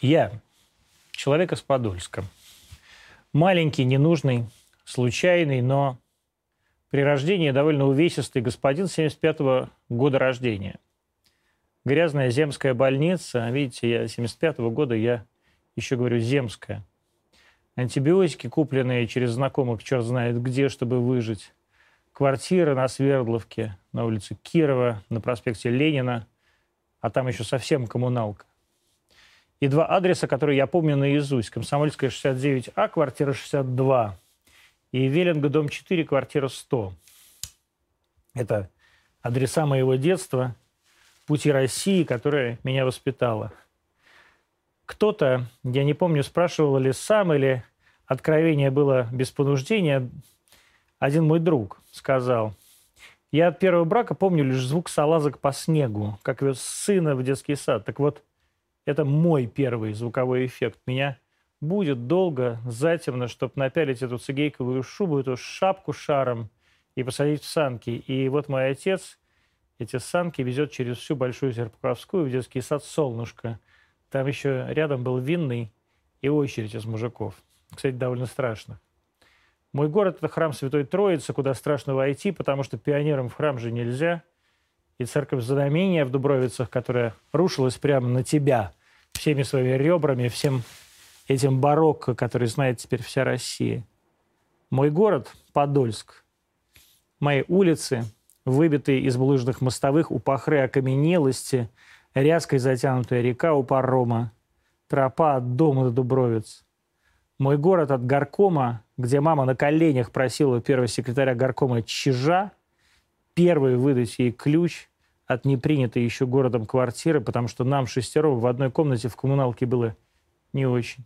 Я человек из Подольска. Маленький, ненужный, случайный, но при рождении довольно увесистый господин 75-го года рождения. Грязная земская больница. Видите, я 75-го года, я еще говорю земская. Антибиотики, купленные через знакомых, черт знает где, чтобы выжить. Квартира на Свердловке, на улице Кирова, на проспекте Ленина. А там еще совсем коммуналка. И два адреса, которые я помню наизусть. Комсомольская, 69А, квартира 62. И Веллинга, дом 4, квартира 100. Это адреса моего детства, пути России, которая меня воспитала. Кто-то, я не помню, спрашивал ли сам, или откровение было без понуждения, один мой друг сказал, я от первого брака помню лишь звук салазок по снегу, как вез сына в детский сад. Так вот, это мой первый звуковой эффект. Меня будет долго, затемно, чтобы напялить эту цигейковую шубу, эту шапку шаром и посадить в санки. И вот мой отец эти санки везет через всю Большую Серпуховскую в детский сад «Солнышко». Там еще рядом был винный и очередь из мужиков. Кстати, довольно страшно. Мой город – это храм Святой Троицы, куда страшно войти, потому что пионерам в храм же нельзя. И церковь Знамения в Дубровицах, которая рушилась прямо на тебя всеми своими ребрами, всем этим барокко, который знает теперь вся Россия. Мой город – Подольск. Мои улицы, выбитые из булыжных мостовых у пахры окаменелости, ряской затянутая река у парома, тропа от дома до Дубровиц. Мой город от горкома, где мама на коленях просила первого секретаря горкома Чижа первый выдать ей ключ от непринятой еще городом квартиры, потому что нам шестером в одной комнате в коммуналке было не очень.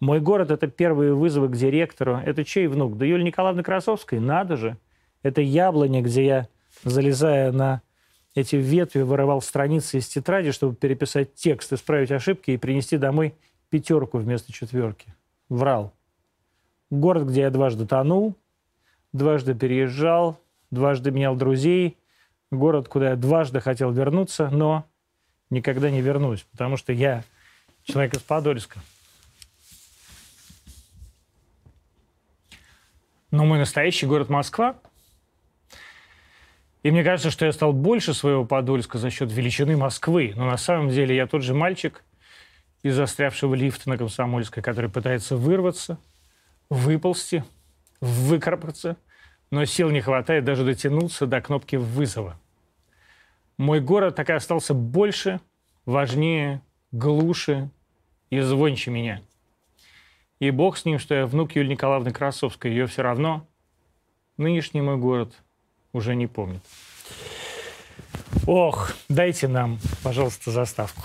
Мой город – это первые вызовы к директору. Это чей внук? Да Юлия Николаевна Красовской? Надо же. Это яблоня, где я, залезая на эти ветви, вырывал страницы из тетради, чтобы переписать текст, исправить ошибки и принести домой пятерку вместо четверки. Врал. Город, где я дважды тонул, дважды переезжал, дважды менял друзей. Город, куда я дважды хотел вернуться, но никогда не вернусь, потому что я человек из Подольска. Но мой настоящий город Москва. И мне кажется, что я стал больше своего Подольска за счет величины Москвы. Но на самом деле я тот же мальчик из застрявшего лифта на Комсомольской, который пытается вырваться, выползти, выкарабкаться, но сил не хватает даже дотянуться до кнопки вызова. Мой город так и остался больше, важнее, глуше и звонче меня – и бог с ним, что я внук Юлии Николаевны Красовской. Ее все равно нынешний мой город уже не помнит. Ох, дайте нам, пожалуйста, заставку.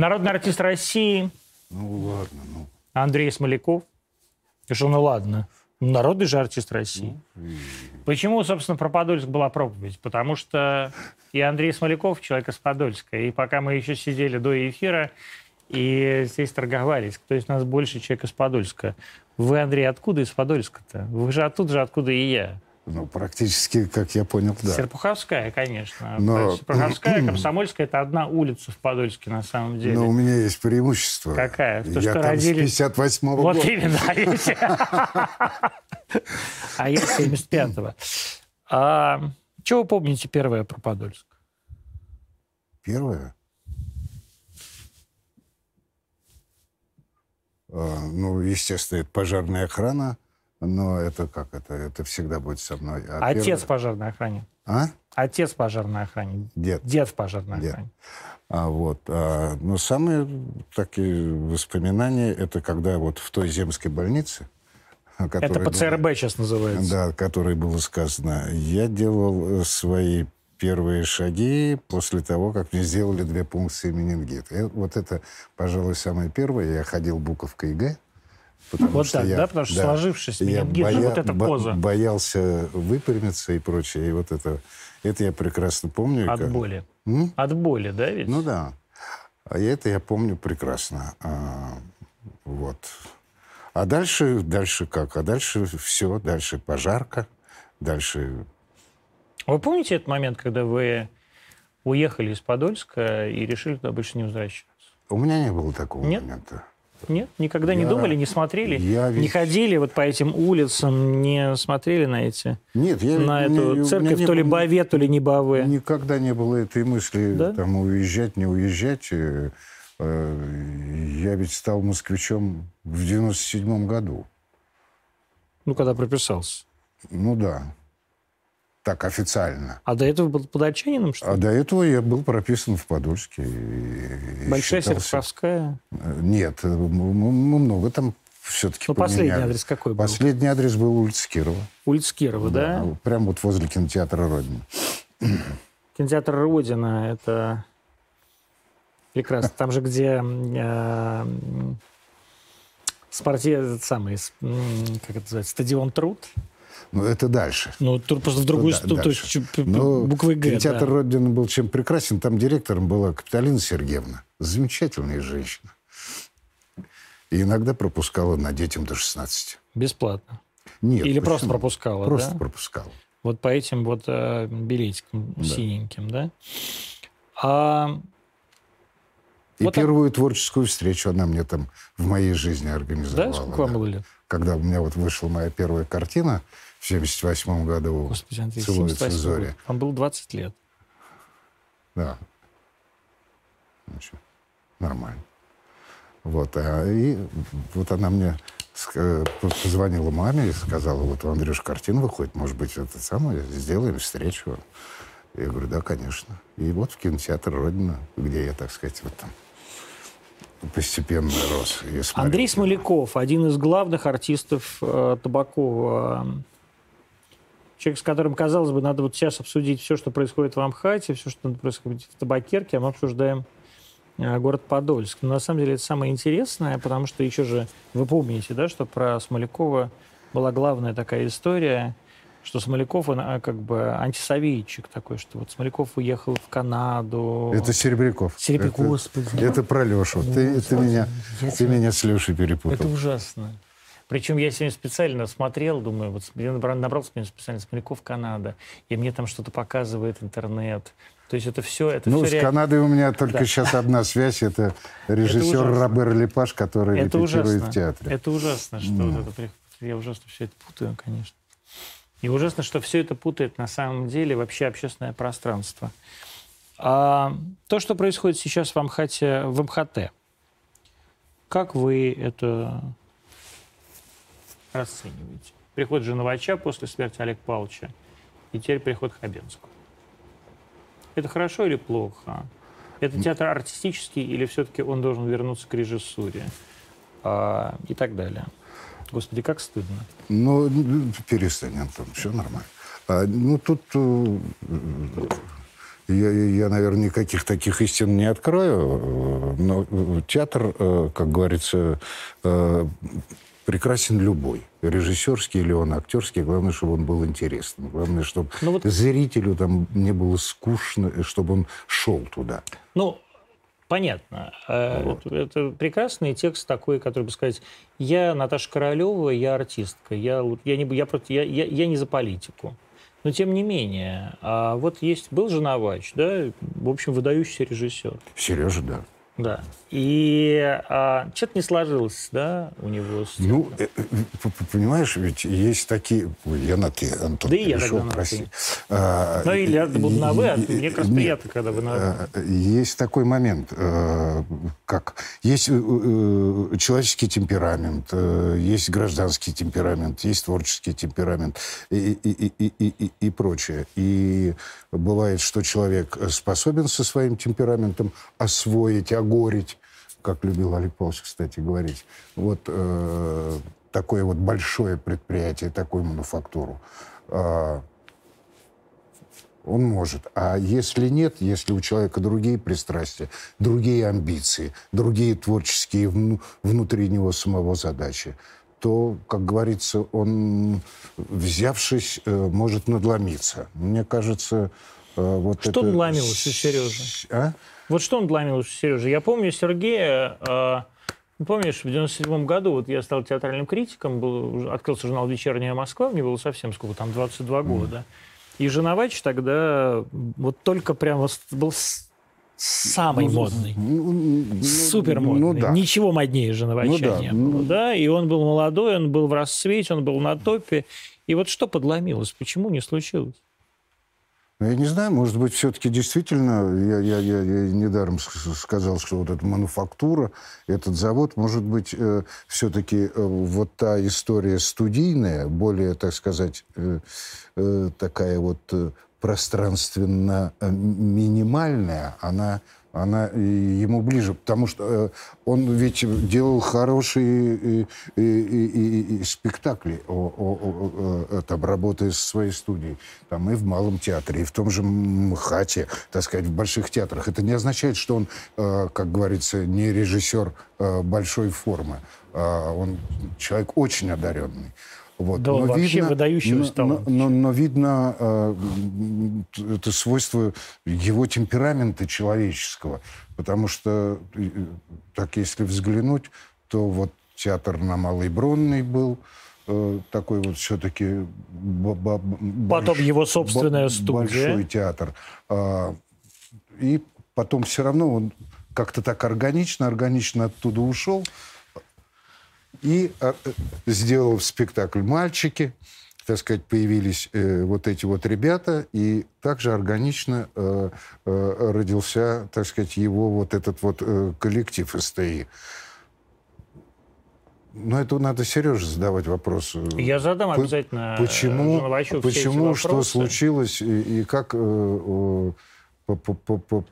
Народный артист России. Ну ладно, ну. Андрей Смоляков. Что, ну ладно. Народный же артист России. Ну, и... Почему, собственно, про Подольск была проповедь? Потому что и Андрей Смоляков человек из Подольска. И пока мы еще сидели до эфира, и здесь торговались, кто из нас больше человек из Подольска. Вы, Андрей, откуда из Подольска-то? Вы же оттуда же, откуда и я. Ну, практически, как я понял, да. Серпуховская, конечно. Но... Серпуховская, Комсомольская – это одна улица в Подольске, на самом деле. Но у меня есть преимущество. Какая? То, я что там родились... с 58-го вот года. Вот именно. А я 75-го. А чего вы помните первое про Подольск? Первое? А, ну, естественно, это пожарная охрана – но это как это? Это всегда будет со мной. А Отец первый... в пожарной охране. А? Отец в пожарной охране. Дед. Дед в пожарной Дед. охране. А вот, а, но самые такие воспоминания, это когда вот в той земской больнице, это ПЦРБ было, сейчас называется. Да, которой было сказано. Я делал свои первые шаги после того, как мне сделали две пункции менингита. Вот это, пожалуй, самое первое. Я ходил буковкой ИГ. Потому вот так, я, да? Потому что да, сложившись менингит, боя, вот эта поза. боялся выпрямиться и прочее. И вот это, это я прекрасно помню. От как... боли. М? От боли, да, ведь? Ну да. А это я помню прекрасно. А, Вот. А дальше, дальше как? А дальше все, дальше пожарка, дальше... Вы помните этот момент, когда вы уехали из Подольска и решили туда больше не возвращаться? У меня не было такого Нет? момента. Нет? Никогда не Я- думали, не смотрели? я ведь- Не ходили вот по этим улицам, не смотрели на эти... Нет, я... на эту меня церковь, не то ли Баве, то ли не Баве. Никогда не было этой мысли, Да? там, уезжать, не уезжать. Э, э, Я ведь стал москвичом в 97 году. Ну, когда прописался. Ну да. Так, официально. А до этого был под Отчаниным, что А ли? до этого я был прописан в Подольске. и- Большая считался- Серпуховская. Нет, э, мы много там все-таки Ну, последний адрес какой был? Последний адрес был улица Кирова. Улица Кирова, да? Прямо вот возле кинотеатра «Родина». Кинотеатр «Родина» — это прекрасно. Там же, где э, спорте... этот самый, как это называется, стадион Труд. Ну, это дальше. Ну, тут просто в другую Да, сторону, то есть чуть- Но буквы «Г», кинотеатр да. «Родина» был чем прекрасен. Там директором была Капиталина Сергеевна. Замечательная женщина. И иногда пропускала на детям до 16. Бесплатно. Нет, Или просто почему? пропускала, Просто да? пропускала. Вот по этим вот э, билетикам синеньким, да? А И Вот так. первую творческую встречу она мне там в моей жизни организовала. да, сколько вам да. было лет? Когда у меня вот вышла моя первая картина в 78 году Господи, Андрей, «Целуются 78 зори». год. Вам было 20 лет. Да. Ну, чё, нормально. Вот, а, и вот она мне ска- позвонила маме и сказала, вот у Андрюш картина выходит, может быть, это самое, сделаем встречу. Я говорю, да, конечно. И вот в кинотеатр «Родина», где я, так сказать, вот там постепенно рос. Андрей Смоляков, один из главных артистов э, Табакова. Человек, с которым, казалось бы, надо вот сейчас обсудить все, что происходит в Амхате, все, что происходит в Табакерке, а мы обсуждаем э, город Подольск. Но на самом деле это самое интересное, потому что еще же, вы помните, да, что про Смолякова была главная такая история, что Смоляков, он а, как бы антисоветчик такой, что вот Смоляков уехал в Канаду. Это Серебряков. Серебряков, господи. Это, про Лешу. Ты, ты меня, Я ты меня с Лешей перепутал. Это ужасно. Причем я сегодня специально смотрел, думаю, вот я набрал, набрал специально Смоляков Канада, и мне там что-то показывает интернет. То есть это все, это Ну, все с реально- Канадой у меня только Да. сейчас одна связь. Это режиссер ужасно. Робер Лепаш, который это репетирует ужасно. в театре. Это ужасно, что вот это я ужасно все это путаю, конечно. И ужасно, что все это путает на самом деле вообще общественное пространство. А то, что происходит сейчас в Амхате, в МХТ, как вы это расцениваете? Приход Женовача после смерти Олега Павловича и теперь приход Хабенского. Это хорошо или плохо? Это театр артистический или все-таки он должен вернуться к режиссуре? А, и так далее. Господи, как стыдно. Ну, перестань, Антон, все нормально. А, ну, тут э, я, я, наверное, никаких таких истин не открою, э, но э, театр, как говорится, прекрасен любой. Режиссерский или он актерский, главное, чтобы он был интересным. Главное, чтобы Ну вот- зрителю там не было скучно, и чтобы он шел туда. Ну, понятно. Э, Вот. Это, это прекрасный текст такой, который бы сказать, я Наташа Королева, я артистка, я, я, не, я, я, я, я не за политику. Но тем не менее, а вот есть, был же Навач, да, в общем, выдающийся режиссер. Сережа, да. Да. И а, что-то не сложилось, да, у него с Ну, э, э, понимаешь, ведь есть такие... Ой, я на ты, Антон, Да и я на прости. А, Ну, или я буду на «вы», а мне как раз приятно, когда вы на э, Есть такой момент, э, как... Есть человеческий темперамент, есть гражданский темперамент, есть творческий темперамент и, и, и, и, и, и- прочее. И бывает, что человек способен со своим темпераментом освоить, огорить, как любил Олег Павлович, кстати, говорить, вот э, такое вот большое предприятие, такую мануфактуру. А, он может. А если нет, если у человека другие пристрастия, другие амбиции, другие творческие вну- внутри него самого задачи, то, как говорится, он, взявшись, э, может надломиться. Мне кажется, э, вот Что это... надломилось у Сережи? А? Вот что он ломил у Сережи? Я помню Сергея, э, Помнишь, в 97 году вот я стал театральным критиком, был, открылся журнал «Вечерняя Москва», мне было совсем сколько, там, 22 года. Mm. И Женовач тогда вот только прям был самый ну, модный, ну, ну, супер модный. Ну, да. Ничего моднее Женовача ну, да. не было. Да? И он был молодой, он был в расцвете, он был на топе. И вот что подломилось? Почему не случилось? Ну, я не знаю, может быть, все-таки действительно, я, я, я, я недаром сказал, что вот эта мануфактура, этот завод, может быть, э, все-таки э, вот та история студийная, более, так сказать, э, э, такая вот э, пространственно э, минимальная, она она ему ближе, потому что э, он ведь делал хорошие и, и, и, и спектакли, о, о, о, там, работая со своей студией, там и в Малом театре, и в том же МХАТе, так сказать, в больших театрах. Это не означает, что он, э, как говорится, не режиссер э, большой формы. Э, он человек очень одаренный. Вот. Да, но вообще видно, выдающегося но, но, но, но видно э, это свойство его темперамента человеческого. Потому что, э, так если взглянуть, то вот театр на Малой Бронной был, э, такой вот все-таки... Потом его собственная студия. Большой театр. Э, и потом все равно он как-то так органично, органично оттуда ушел и э, сделал спектакль «Мальчики». Так сказать, появились э, вот эти вот ребята, и также органично э, э, родился, так сказать, его вот этот вот э, коллектив СТИ. Но это надо Сереже задавать вопрос. Я задам обязательно почему, почему что случилось и, и как э, по, по, по,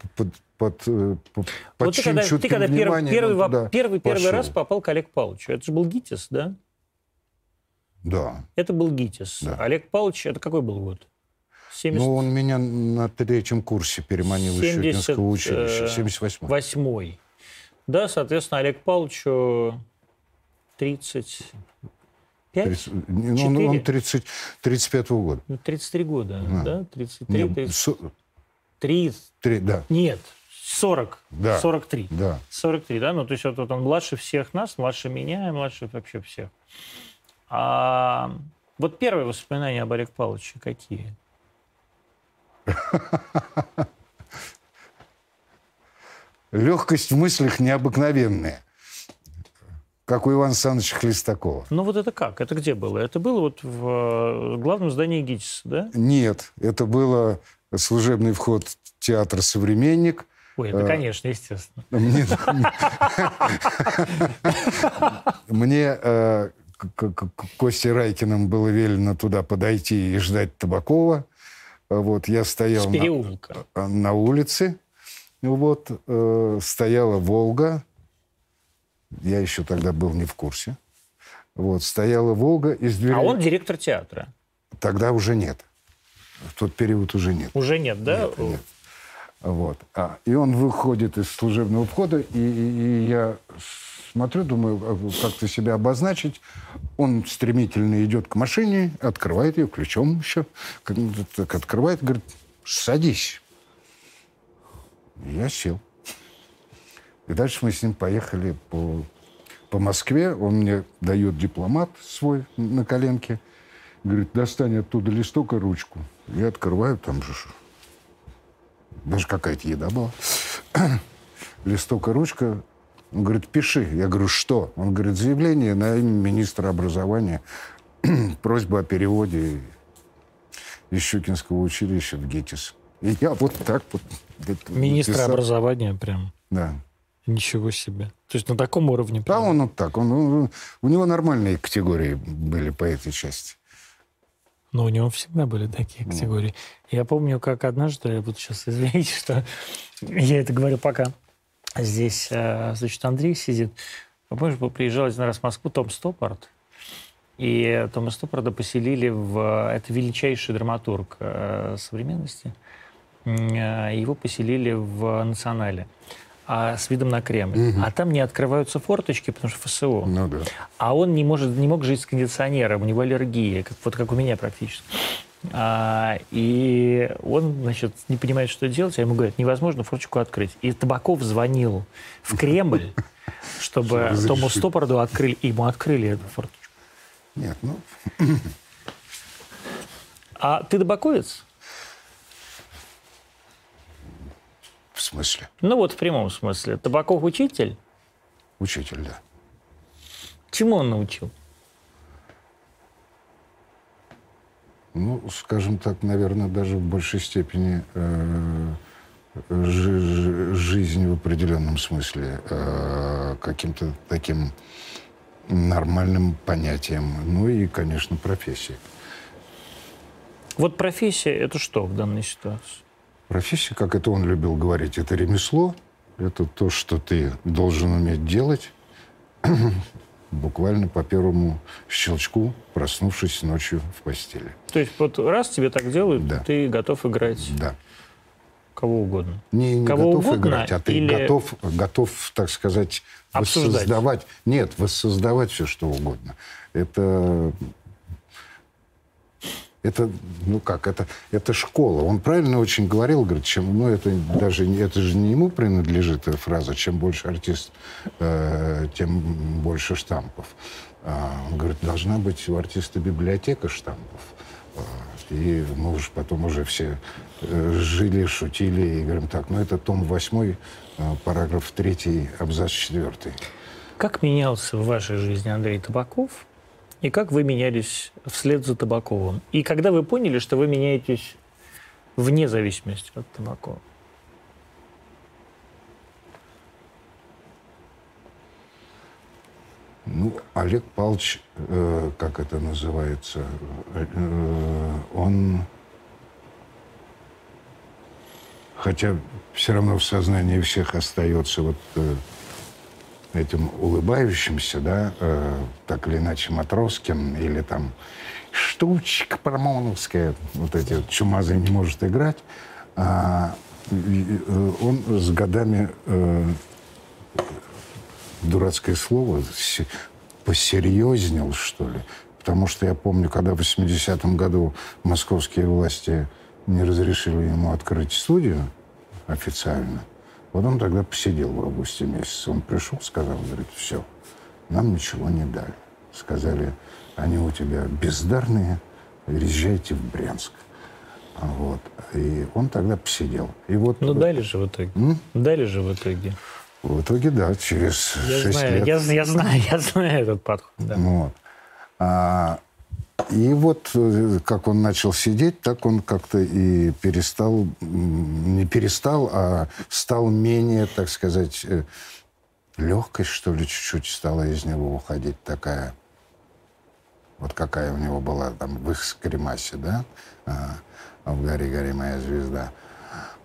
под, э, под вот ты когда, ты когда первый, первый, первый, первый раз попал к Олегу Павловичу, это же был ГИТИС, да? Да. Это был ГИТИС. Да. Олег Павлович, это какой был год? 70... Ну, он меня на третьем курсе переманил 70... из Щекинского училища. 78-й. Э, восьмой. Да, соответственно, Олег Павловичу 30... 5? 30, ну, он, он 30, 35-го года. Ну, 33 года, а. да? 33, Нет, 30... Со... 3... 3, да. Нет, 40. Да. 43. Да. 43, да? Ну, то есть вот, вот он младше всех нас, младше меня, младше вообще всех. А вот первые воспоминания об Олег Павловиче какие? Легкость в мыслях необыкновенная. Как у Ивана Александровича Хлестакова. Ну вот это как? Это где было? Это было вот в э, главном здании ГИТИСа, да? Нет, это было служебный вход театр «Современник», Ой, это, э, конечно, естественно. Мне э, Косте Райкиным было велено туда подойти и ждать Табакова. Вот, я стоял на, на улице. Вот, э, стояла «Волга». Я еще тогда был не в курсе. Вот, стояла «Волга» из дверей... А он директор театра? Тогда уже нет. В тот период уже нет. Уже нет, да? Нет, нет. Вот. А, и он выходит из служебного входа, и, и, и я смотрю, думаю, а, как-то себя обозначить. Он стремительно идет к машине, открывает ее ключом еще, так открывает, говорит, садись. Я сел. И дальше мы с ним поехали по, по Москве. Он мне дает дипломат свой на коленке. Говорит, достань оттуда листок и ручку. Я открываю, там же даже какая-то еда была. Листок и ручка. Он говорит, пиши. Я говорю, что? Он говорит, заявление на имя министра образования. Просьба о переводе из Щукинского училища в ГИТИС. И я вот так вот... Министра написал. образования прям. Да. Ничего себе. То есть на таком уровне? Да, он вот так. Он, он, у него нормальные категории были по этой части. Но у него всегда были такие категории. Я помню, как однажды, я буду сейчас извините, что я это говорю пока здесь, э, значит, Андрей сидит. Помнишь, приезжал один раз в Москву, Том Стоппорт, и Тома Стоппорда поселили в... Это величайший драматург э, современности. Э, его поселили в Национале а, с видом на Кремль. Угу. А там не открываются форточки, потому что ФСО. Ну, да. А он не, может, не мог жить с кондиционером, у него аллергия, как, вот как у меня практически. А, и он, значит, не понимает, что делать, а ему говорят, невозможно форточку открыть. И Табаков звонил в Кремль, чтобы. Тому Стопорду открыли, ему открыли эту форточку. Нет, ну, А ты табаковец? Смысле, Ну вот в прямом смысле. Табаков учитель? учитель, да. Чему он научил? Ну, скажем так, наверное, даже в большей степени э, жи- жи- жизнь в определенном смысле э, каким-то таким нормальным понятием. Ну и, конечно, профессия. Вот профессия – это что в данной ситуации? Профессия, как это он любил говорить, это ремесло, это то, что ты должен уметь делать, буквально по первому щелчку, проснувшись ночью в постели. То есть вот раз тебе так делают, Да. ты готов играть Да. кого угодно. Не, не Кого готов угодно играть, а ты или- готов, готов, так сказать, Обсуждать. воссоздавать. Нет, воссоздавать все, что угодно. Это, это, ну как, это, это школа. Он правильно очень говорил, говорит, чем, ну это даже, это же не ему принадлежит эта фраза, чем больше артист, э, тем больше штампов. А, он говорит, должна быть у артиста библиотека штампов. А, И мы уж потом уже все э, жили, шутили и говорим так, ну это том 8, параграф 3, абзац 4. Как менялся в вашей жизни Андрей Табаков? И как вы менялись вслед за Табаковым? И когда вы поняли, что вы меняетесь вне зависимости от Табакова? Ну, Олег Павлович, э, как это называется, э, э, он, хотя все равно в сознании всех остается вот э, этим улыбающимся, да, э, так или иначе Матроскин или там штучка Парамоновская, вот эти вот чумазые не может играть, а, э, он с годами э, дурацкое слово, се- посерьезнел, что ли. Потому что я помню, когда в 80-м году московские власти не разрешили ему открыть студию официально, вот он тогда посидел в августе месяце. Он пришел, сказал, говорит, все, нам ничего не дали. Сказали, они у тебя бездарные, езжайте в Брянск. Вот. И он тогда посидел. И вот Ну, дали же в итоге. М? Дали же в итоге. в итоге, да, через Я 6 знаю, лет. я, я знаю, я знаю этот подход. Да. Вот. А, и вот э, как он начал сидеть, так он как-то и перестал, не перестал, а стал менее, так сказать, э, легкость, что ли, чуть-чуть стала из него уходить такая. Вот какая у него была там в их скримасе, да? А, в «Гори, гори, моя звезда».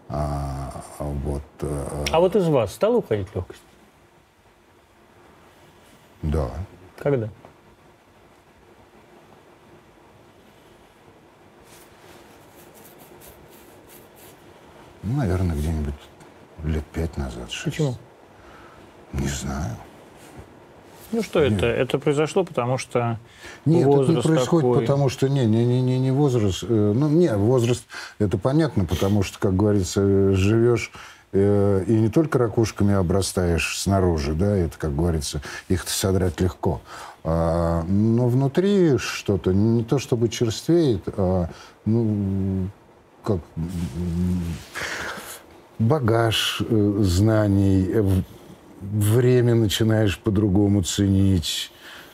А, вот, э, А вот из вас стала уходить легкость? да. Когда? Ну, наверное, где-нибудь лет пять назад. шесть. Почему? Не знаю. Ну что это? Это произошло, потому что Нет, возраст это не происходит, такой. потому что не, не, не, не, не возраст. э, ну, не, возраст это понятно, потому что, как говорится, живешь э, и не только ракушками обрастаешь снаружи, да, это, как говорится, их содрать легко. А, но внутри что-то не то чтобы черствеет, а ну как багаж э, знаний, э, время начинаешь по-другому ценить.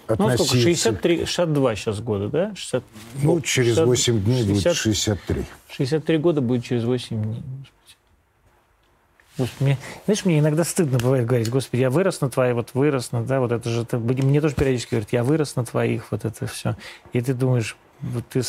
Ну, относиться. сколько? 63, 62 сейчас года, да? 60, Ну, через 60 8 дней будет 60 63. 63 года будет через 8 дней. Господи. Мне, знаешь, мне иногда стыдно бывает говорить, господи, я вырос на твоих, вот вырос на, да, вот это же, это, мне тоже периодически говорят, я вырос на твоих, вот это все. И ты думаешь, вот ты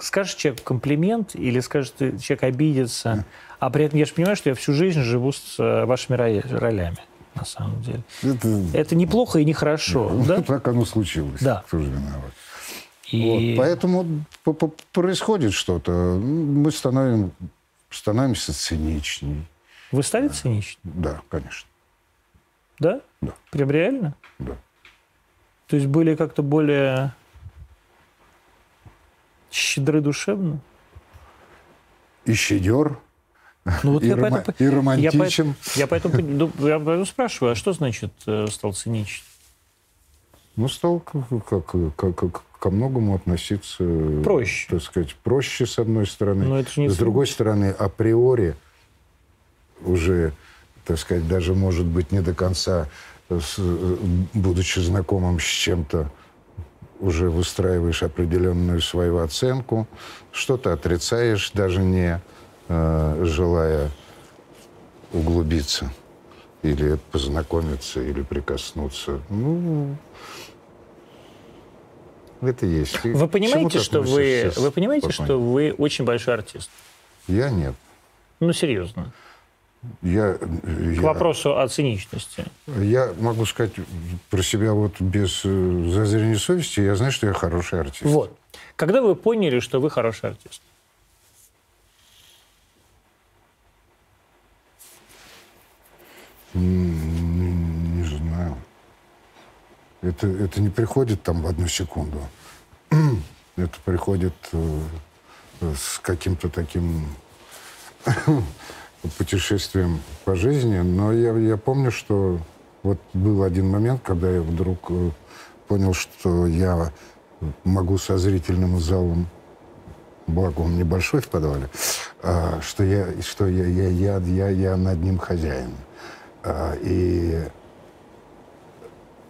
скажешь человеку комплимент или скажешь, ты, человек обидится, а при этом я же понимаю, что я всю жизнь живу с э, вашими ро- ролями, на самом деле. Это, Это неплохо и нехорошо, да? Так оно случилось. Да. Кто же виноват? И... Вот, поэтому происходит что-то. Мы становим, становимся циничней. Вы стали циничны? Да, конечно. Да? Да. Прям реально? Да. То есть были как-то более щедры душевно? И щедер. Ну, вот и, я рома- поэтому, и романтичен. Я, поэтому, я, поэтому, я поэтому спрашиваю, а что значит э, стал циничен? Ну, стал как, как, как, ко многому относиться... Проще. Так сказать, проще, с одной стороны. Но это же не с другой стороны, априори уже, так сказать, даже, может быть, не до конца, с, будучи знакомым с чем-то, уже выстраиваешь определенную свою оценку, что-то отрицаешь, даже не э, желая углубиться или познакомиться, или прикоснуться. Ну, это есть. Вы понимаете, что вы, вы понимаете, что вы очень большой артист? Я нет. Ну, серьезно. Я, К я, вопросу о циничности. Я могу сказать про себя вот без э, зазрения совести, я знаю, что я хороший артист. Вот. Когда вы поняли, что вы хороший артист? Не, не знаю. Это, это не приходит там в одну секунду. Это приходит э, с каким-то таким путешествием по жизни. Но я, я помню, что вот был один момент, когда я вдруг э, понял, что я могу со зрительным залом, благо он небольшой в подвале, а, что я, что я, я, я, я, я над ним хозяин. А, и,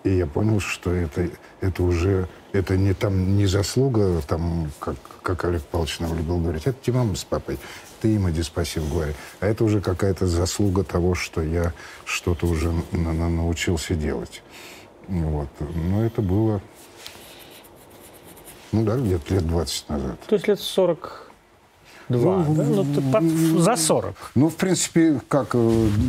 и я понял, что это, это уже это не, там, не заслуга, там, как, как Олег Павлович нам любил говорить, это тебе мама с папой, ты им иди спаси в горе. А это уже какая-то заслуга того, что я что-то уже на, на, научился делать. Вот. Но это было, ну да, где-то лет 20 назад. То есть лет 40 Два, ну, да? ну под, за 40. Ну, в принципе, как э,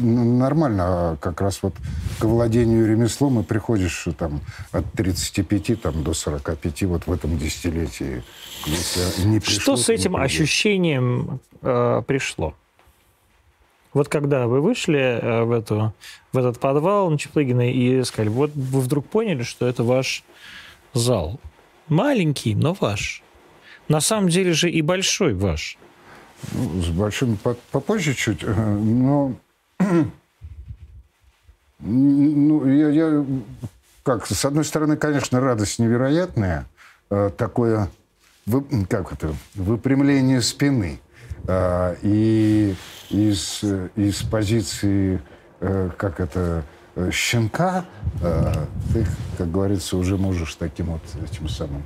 нормально. А как раз вот к владению ремеслом и приходишь э, там от 35 там, до 45 вот в этом десятилетии. Если не пришло, Что с этим ощущением э, пришло? Вот когда вы вышли э, в, эту, в этот подвал на Чеплыгина и сказали, вот вы вдруг поняли, что это ваш зал. Маленький, но ваш. На самом деле же и большой ваш. Ну, с большим попозже чуть, э, но ну, я, я как, с одной стороны, конечно, радость невероятная, э, такое, как это, выпрямление спины. Э, и из, из позиции, как это, щенка, ты, как говорится, уже можешь таким вот этим самым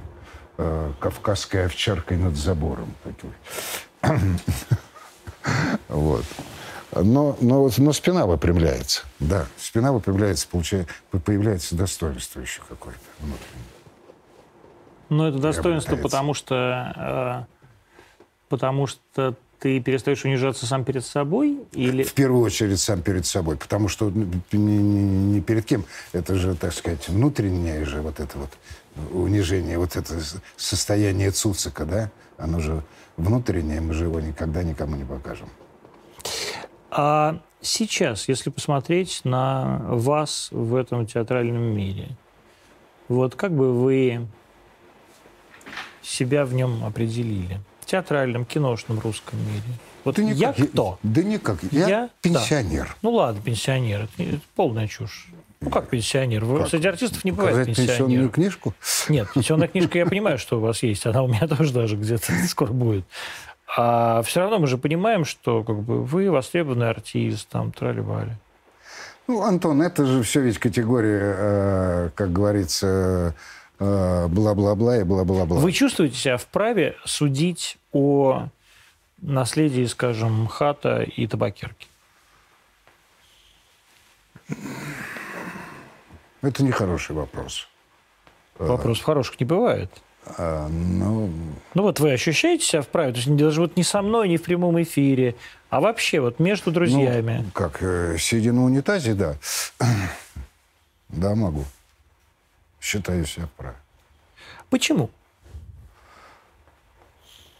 кавказской овчаркой над забором. Такой. Вот. Но, но, но спина выпрямляется. Да, спина выпрямляется, получается, появляется достоинство еще какое-то внутреннее. Ну, это достоинство, потому что, э, потому что ты перестаешь унижаться сам перед собой? Или... В первую очередь сам перед собой, потому что не, не, не перед кем. Это же, так сказать, внутреннее же вот это вот унижение, вот это состояние цуцика, да? Оно же внутреннее, мы же его никогда никому не покажем. А сейчас, если посмотреть на вас в этом театральном мире, вот как бы вы себя в нем определили? В театральном, киношном русском мире. Вот да я кто? Да никак. Я, я пенсионер. Да. Ну ладно, пенсионер. Это полная чушь. Ну как пенсионер? Как? Среди артистов не бывает Показать пенсионеров. пенсионную книжку? Нет, пенсионная книжка, я понимаю, что у вас есть. Она у меня тоже даже где-то скоро будет. А все равно мы же понимаем, что как бы, вы востребованный артист, там, трали-бали. Ну, Антон, это же все ведь категория, э, как говорится, э, бла-бла-бла и бла-бла-бла. Вы чувствуете себя вправе судить о наследии, скажем, хата и табакерки? Это не хороший вопрос. Вопрос хороших не бывает. А, ну... ну вот вы ощущаете себя вправе? То есть даже вот не со мной, не в прямом эфире, а вообще вот между друзьями. Ну, как, э, сидя на унитазе, да. да, могу. Считаю себя вправе. Почему?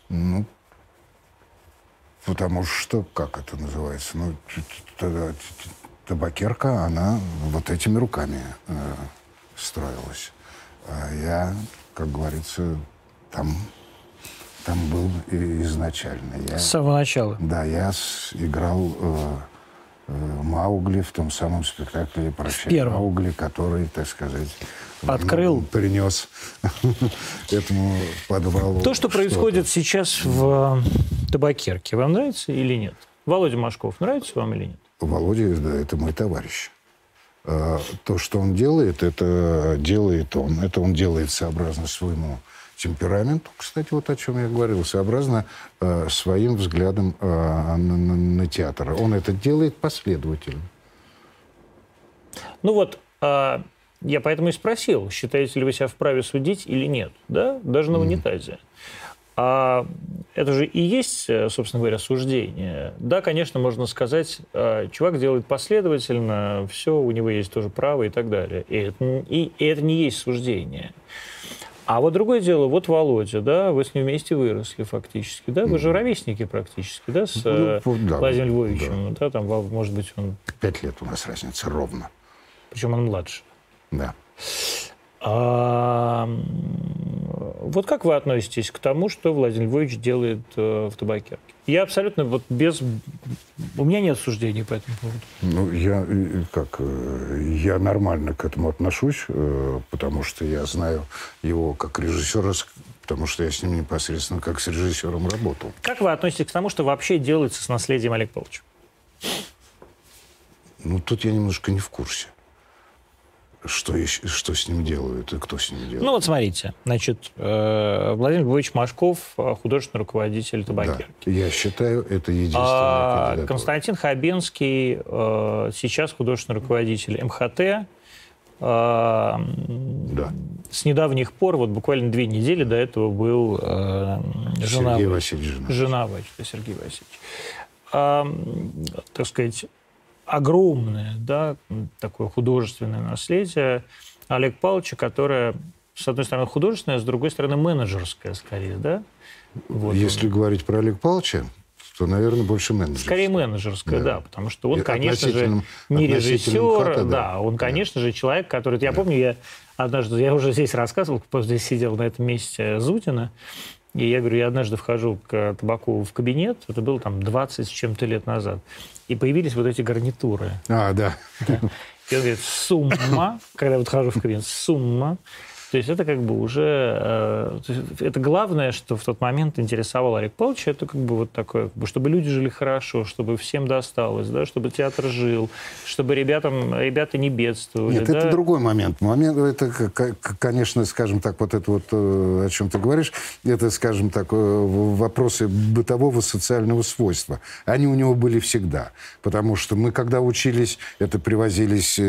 Ну, потому что, как это называется, ну, табакерка, она вот этими руками э, строилась. А я, как говорится, там там был изначально. Я, С самого начала? Да, я с, играл э, э, Маугли в том самом спектакле «Прощай, Маугли», который, так сказать, открыл, ну, принес этому подвалу. То, что происходит сейчас в э, табакерке, вам нравится или нет? Володя Машков нравится вам или нет? Володя, да, это мой товарищ. А, то, что он делает, это делает он. Это он делает сообразно своему темпераменту, кстати, вот о чем я говорил, сообразно э, своим взглядом э, на, на, на театр. Он это делает последовательно. Ну вот, э, я поэтому и спросил, считаете ли вы себя вправе судить или нет, да, даже на унитазе. Mm. А это же и есть, э, собственно говоря, суждение. Да, конечно, можно сказать, а, чувак делает последовательно, все, у него есть тоже право и так далее. И это, и, и это не есть суждение. А вот другое дело, вот Володя, да, вы с ним вместе выросли фактически, да, вы же ровесники практически, да, с ну, э, да, Владимиром Львовичем, да. да, там, может быть, он... Пять лет у нас разница ровно. Причем он младше. Да. А, вот как вы относитесь к тому, что Владимир Львович делает э, в табакерке? Я абсолютно вот без... У меня нет суждений по этому поводу. Ну, я как... Э, я нормально к этому отношусь, э, потому что я знаю его как режиссера, потому что я с ним непосредственно как с режиссером работал. Как вы относитесь к тому, что вообще делается с наследием Олега Павловича? Ну, тут я немножко не в курсе что, что с ним делают и кто с ним делает. Ну вот смотрите, значит, э, Владимир Львович Машков, э, художественный руководитель табакерки. Да, я считаю, это единственное. А, Константин Хабенский э, сейчас художественный руководитель МХТ. да. С недавних пор, вот буквально две недели до этого был жена, Сергей Васильевич. Жена Сергей Васильевич. А, так сказать, огромное, да, такое художественное наследие Олег Павловича, которое, с одной стороны, художественное, а с другой стороны, менеджерское, скорее, да? Вот Если он. говорить про Олега Павловича, то, наверное, больше менеджерское. Скорее менеджерское, да, да потому что он, И конечно же, не режиссер, МХАТа, да. да, он, конечно да. же, человек, который... Я да. помню, я однажды, я уже здесь рассказывал, здесь сидел на этом месте Зутина, и я говорю, я однажды вхожу к табаку в кабинет, это было там 20 с чем-то лет назад, и появились вот эти гарнитуры. А, да. да. И он говорит, сумма, когда вот хожу в кабинет, сумма то есть это как бы уже... Э, это главное, что в тот момент интересовало Олег Павлович, это как бы вот такое, как бы, чтобы люди жили хорошо, чтобы всем досталось, да, чтобы театр жил, чтобы ребятам, ребята не бедствовали. Нет, да? это другой момент. Момент, это, конечно, скажем так, вот это вот, э, о чем ты говоришь, это, скажем так, э, вопросы бытового социального свойства. Они у него были всегда. Потому что мы, когда учились, это привозились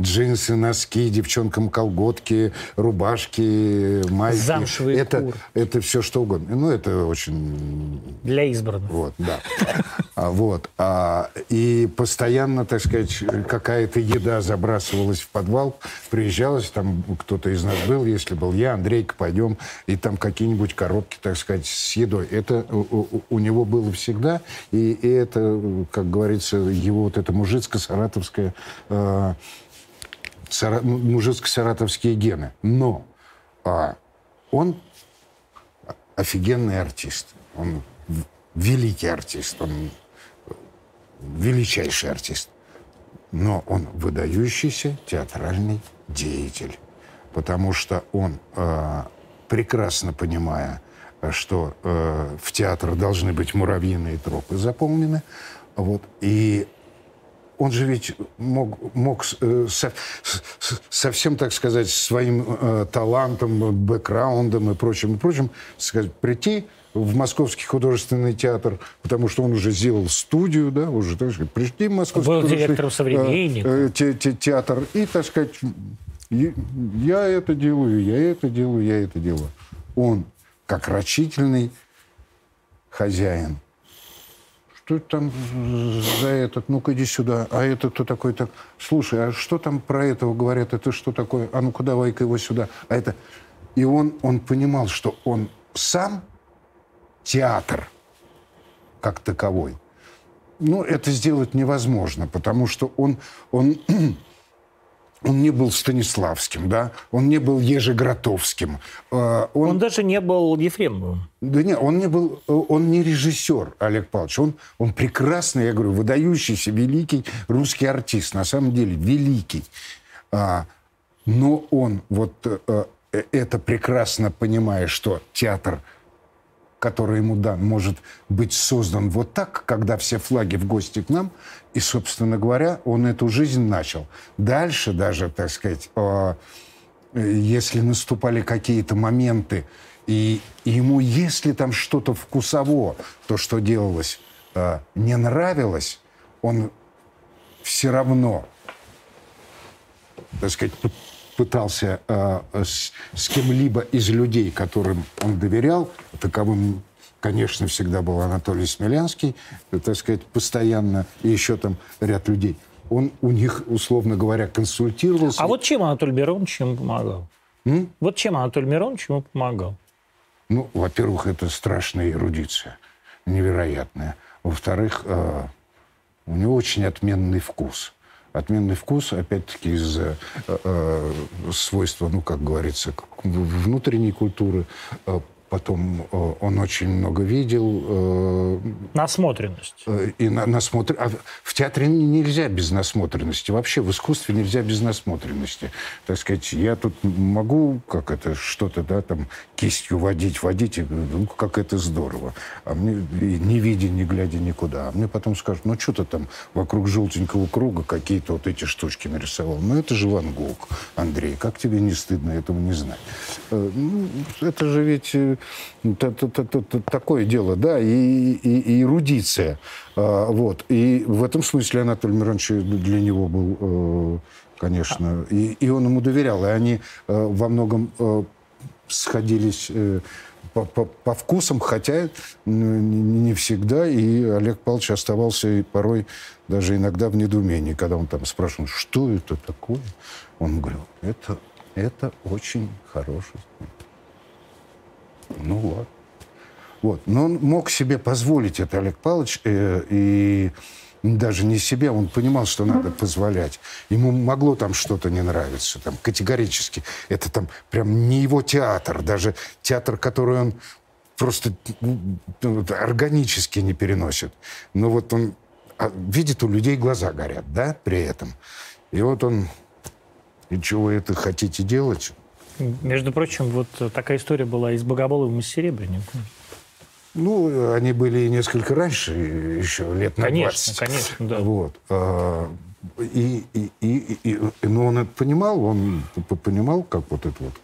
джинсы, носки, девчонкам колготки, рубашки, рубашки, майки. Замшевый это, кур. это все что угодно. Ну, это очень... Для избранных. Вот, да. А, вот. А, и постоянно, так сказать, какая-то еда забрасывалась в подвал, приезжалась, там кто-то из нас был, если был я, Андрейка, пойдем, и там какие-нибудь коробки, так сказать, с едой. Это у, него было всегда, и, и это, как говорится, его вот это мужицко-саратовское э, сара, мужицко-саратовские гены. Но а, он офигенный артист. Он великий артист. Он величайший артист. Но он выдающийся театральный деятель. Потому что он, э, прекрасно понимая, что э, в театр должны быть муравьиные тропы заполнены, вот, и он же ведь мог, мог э, со, совсем, так сказать, своим э, талантом, бэкграундом и прочим, и прочим, сказать, прийти в Московский художественный театр, потому что он уже сделал студию, да, уже, так сказать, пришли в Московский Был директором современника. Э, те, те, театр, и, так сказать, я это делаю, я это делаю, я это делаю. Он, как рачительный хозяин, что там за этот? Ну-ка иди сюда. А это кто такой? Так, слушай, а что там про этого говорят? Это что такое? А ну-ка давай-ка его сюда. А это... И он, он понимал, что он сам театр как таковой. Ну, это сделать невозможно, потому что он, он он не был Станиславским, да, он не был Ежегротовским. Он, он даже не был Ефремовым. Да нет, он не был, он не режиссер, Олег Павлович. Он, он прекрасный, я говорю, выдающийся, великий русский артист, на самом деле, великий. А, но он вот а, это прекрасно понимая, что театр – который ему дан, может быть создан вот так, когда все флаги в гости к нам. И, собственно говоря, он эту жизнь начал. Дальше даже, так сказать, э, если наступали какие-то моменты, и ему, если там что-то вкусово, то, что делалось, э, не нравилось, он все равно, так сказать, пытался э, с, с кем-либо из людей, которым он доверял, таковым, конечно, всегда был Анатолий Смелянский, так сказать, постоянно, и еще там ряд людей. Он у них, условно говоря, консультировался. А вот чем Анатолий Миронович ему помогал? М? Вот чем Анатолий Миронович ему помогал? Ну, во-первых, это страшная эрудиция, невероятная. Во-вторых, э, у него очень отменный вкус – Отменный вкус, опять-таки, из-за э, э, свойства, ну, как говорится, внутренней культуры, э, Потом э, он очень много видел. Э, насмотренность. Э, и на, насмотр... а в театре нельзя без насмотренности. Вообще в искусстве нельзя без насмотренности. Так сказать, я тут могу, как это, что-то, да, там, кистью водить, водить, и, ну, как это здорово. А мне, не видя, не глядя никуда. А мне потом скажут, ну, что то там вокруг желтенького круга какие-то вот эти штучки нарисовал. Ну, это же Ван Гог, Андрей. Как тебе не стыдно этого не знать? Ну, это же ведь такое дело, да, и, и, и эрудиция. А, вот. И в этом смысле Анатолий Миронович для него был, э, конечно, и, и он ему доверял. И они э, во многом э, сходились по, по, по вкусам, хотя не всегда. И Олег Павлович оставался порой даже иногда в недоумении, когда он там спрашивал, что это такое. Он говорил, это, это очень хороший ну вот. Вот. Но он мог себе позволить это, Олег Павлович, э, и даже не себе, он понимал, что надо позволять. Ему могло там что-то не нравиться, там, категорически. Это там прям не его театр, даже театр, который он просто ну, органически не переносит. Но вот он а, видит, у людей глаза горят, да, при этом. И вот он, и чего вы это хотите делать? Между прочим, вот такая история была и с Богоболовым, и с Серебренником. Ну, они были несколько раньше, еще лет на конечно, 20. Конечно, конечно, да. Вот. А, и, и, и, и, ну, он это понимал, он понимал, как вот это вот,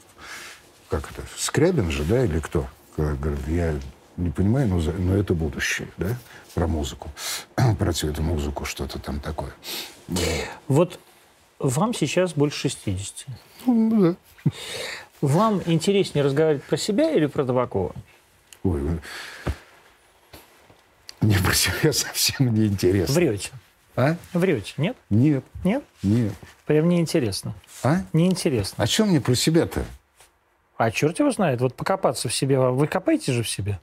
как это, Скрябин же, да, или кто? Говорит, я не понимаю, но, но это будущее, да, про музыку, про цветомузыку, что-то там такое. Вот вам сейчас больше 60. Ну, да. Вам интереснее разговаривать про себя или про Табакова? Ой, мне про себя совсем не интересно. Врете. А? Врете, нет? Нет. Нет? Нет. Прям неинтересно. А? Неинтересно. А чем мне про себя-то? А черт его знает. Вот покопаться в себе. Вы копаете же в себе.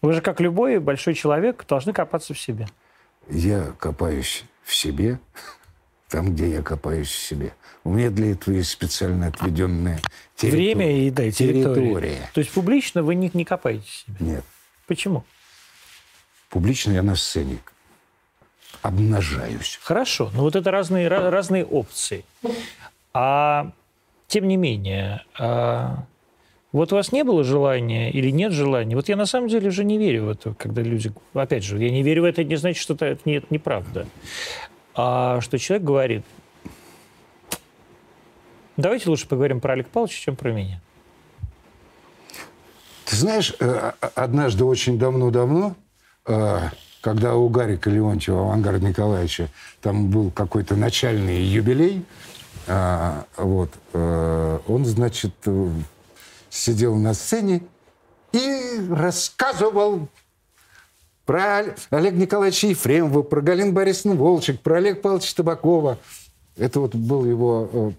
Вы же, как любой большой человек, должны копаться в себе. Я копаюсь в себе, там, где я копаюсь в себе. У меня для этого есть специально отведенная территория. Время и да, территория. территория. То есть публично вы не, не копаете себе? Нет. Почему? Публично я на сцене обнажаюсь. Хорошо, но вот это разные, разные опции. А тем не менее, а, вот у вас не было желания или нет желания? Вот я на самом деле уже не верю в это, когда люди... Опять же, я не верю в это, это не значит, что это нет, неправда. А что человек говорит, Давайте лучше поговорим про Олега Павловича, чем про меня. Ты знаешь, э, однажды очень давно-давно, э, когда у Гарика Леонтьева, Авангарда Николаевича, там был какой-то начальный юбилей, э, вот, он, значит, сидел на сцене и рассказывал про Олега Николаевича Ефремова, про Галину Борисовну Волчек, про Олега Павловича Табакова. Это вот был его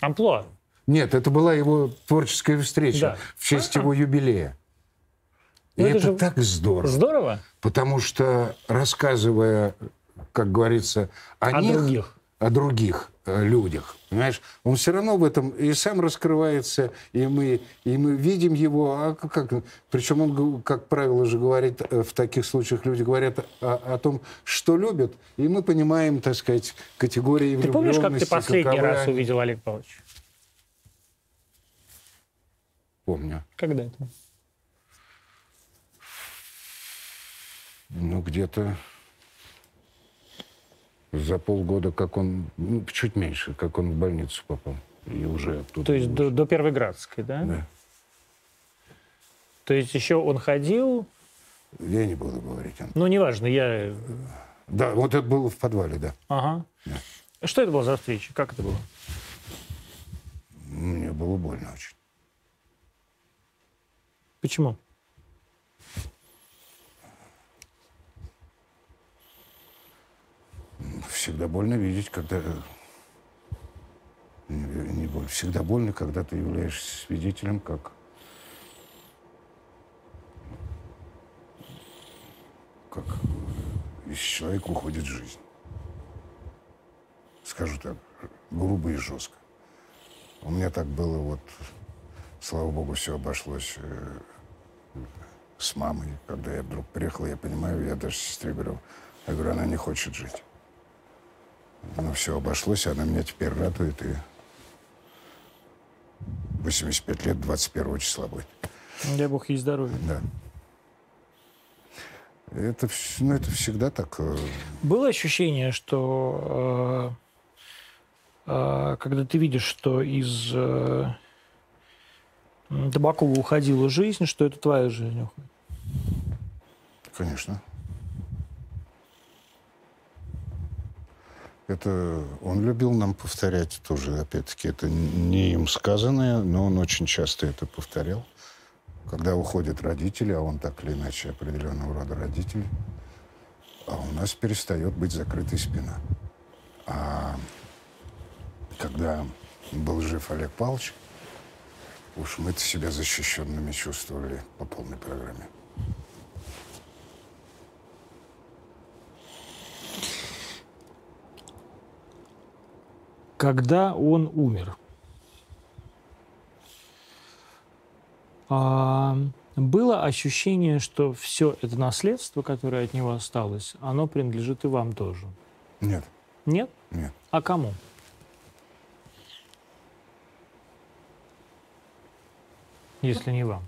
Амплуа. Нет, это была его творческая встреча да. в честь его юбилея. И ну, это, это же так здорово. Здорово? Потому что, рассказывая, как говорится, о, о них, других. о других, э, людях, понимаешь? Он все равно в этом и сам раскрывается, и мы, и мы видим его. А как, причем он, как правило же говорит, э, в таких случаях люди говорят о, о том, что любят, и мы понимаем, так сказать, категории Ты помнишь, как ты последний раз они... увидел Олег Павлович? Помню. Когда это? Ну, где-то за полгода, как он, ну, чуть меньше, как он в больницу попал. И уже оттуда. То есть до, до Первой Градской, да? Да. То есть еще он ходил... Я не буду говорить. Ну, неважно, я... Да, вот это было в подвале, да. Ага. Да. Что это было за встреча? Как это было? Мне было больно очень. Почему? Всегда больно видеть, когда... Не, не боль. Всегда больно, когда ты являешься свидетелем, как... Как из человека уходит жизнь. Скажу так, грубо и жестко. У меня так было вот... Слава богу, все обошлось э, с мамой. Когда я вдруг приехал, я понимаю, я даже сестре говорю, я говорю, она не хочет жить. Ну, все обошлось, она меня теперь радует, и 85 лет 21 числа будет. Дай бог ей здоровья. Да. Это, ну, это всегда так. Э, Было ощущение, что э, э, когда ты видишь, что из э, Табакова уходила жизнь, что это твоя жизнь уходит? Конечно. Это он любил нам повторять тоже, опять-таки, это не им сказанное, но он очень часто это повторял. Когда уходят родители, а он так или иначе определенного рода родитель, а у нас перестает быть закрытой спина. А когда был жив Олег Павлович, уж мы-то себя защищенными чувствовали по полной программе. Когда он умер. А, было ощущение, что все это наследство, которое от него осталось, оно принадлежит и вам тоже. Нет. Нет? Нет. А кому? Если не вам.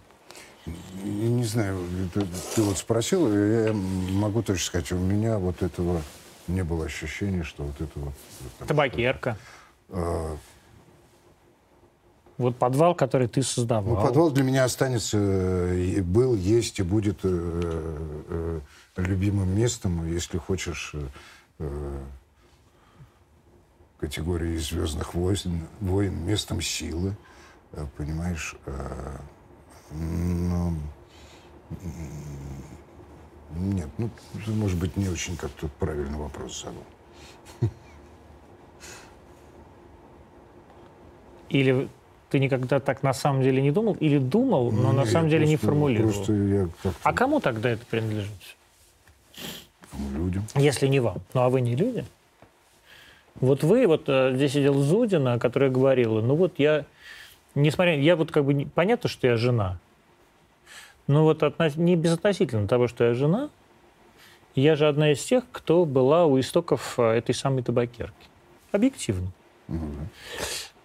Не, знаю, ты, ты вот спросил, я могу точно сказать, у меня вот этого не было ощущения, что вот это вот... Табакерка. Что вот подвал, который ты создавал. Ну, подвал для меня останется, э, был, есть и будет э, любимым местом, если хочешь, категории «Звездных войн», войн местом силы, понимаешь? Но... Нет, ну, может быть, не очень как-то правильный вопрос задал. Или ты никогда так на самом деле не думал? Или думал, но ну, на самом деле просто, не формулировал? Просто я а кому тогда это принадлежит? Людям. Если не вам. Ну, а вы не люди? Вот вы, вот э, здесь сидел Зудина, которая говорила, ну вот я, несмотря, я вот как бы, понятно, что я жена, но вот относ, не безотносительно того, что я жена, я же одна из тех, кто была у истоков э, этой самой табакерки. Объективно. Угу.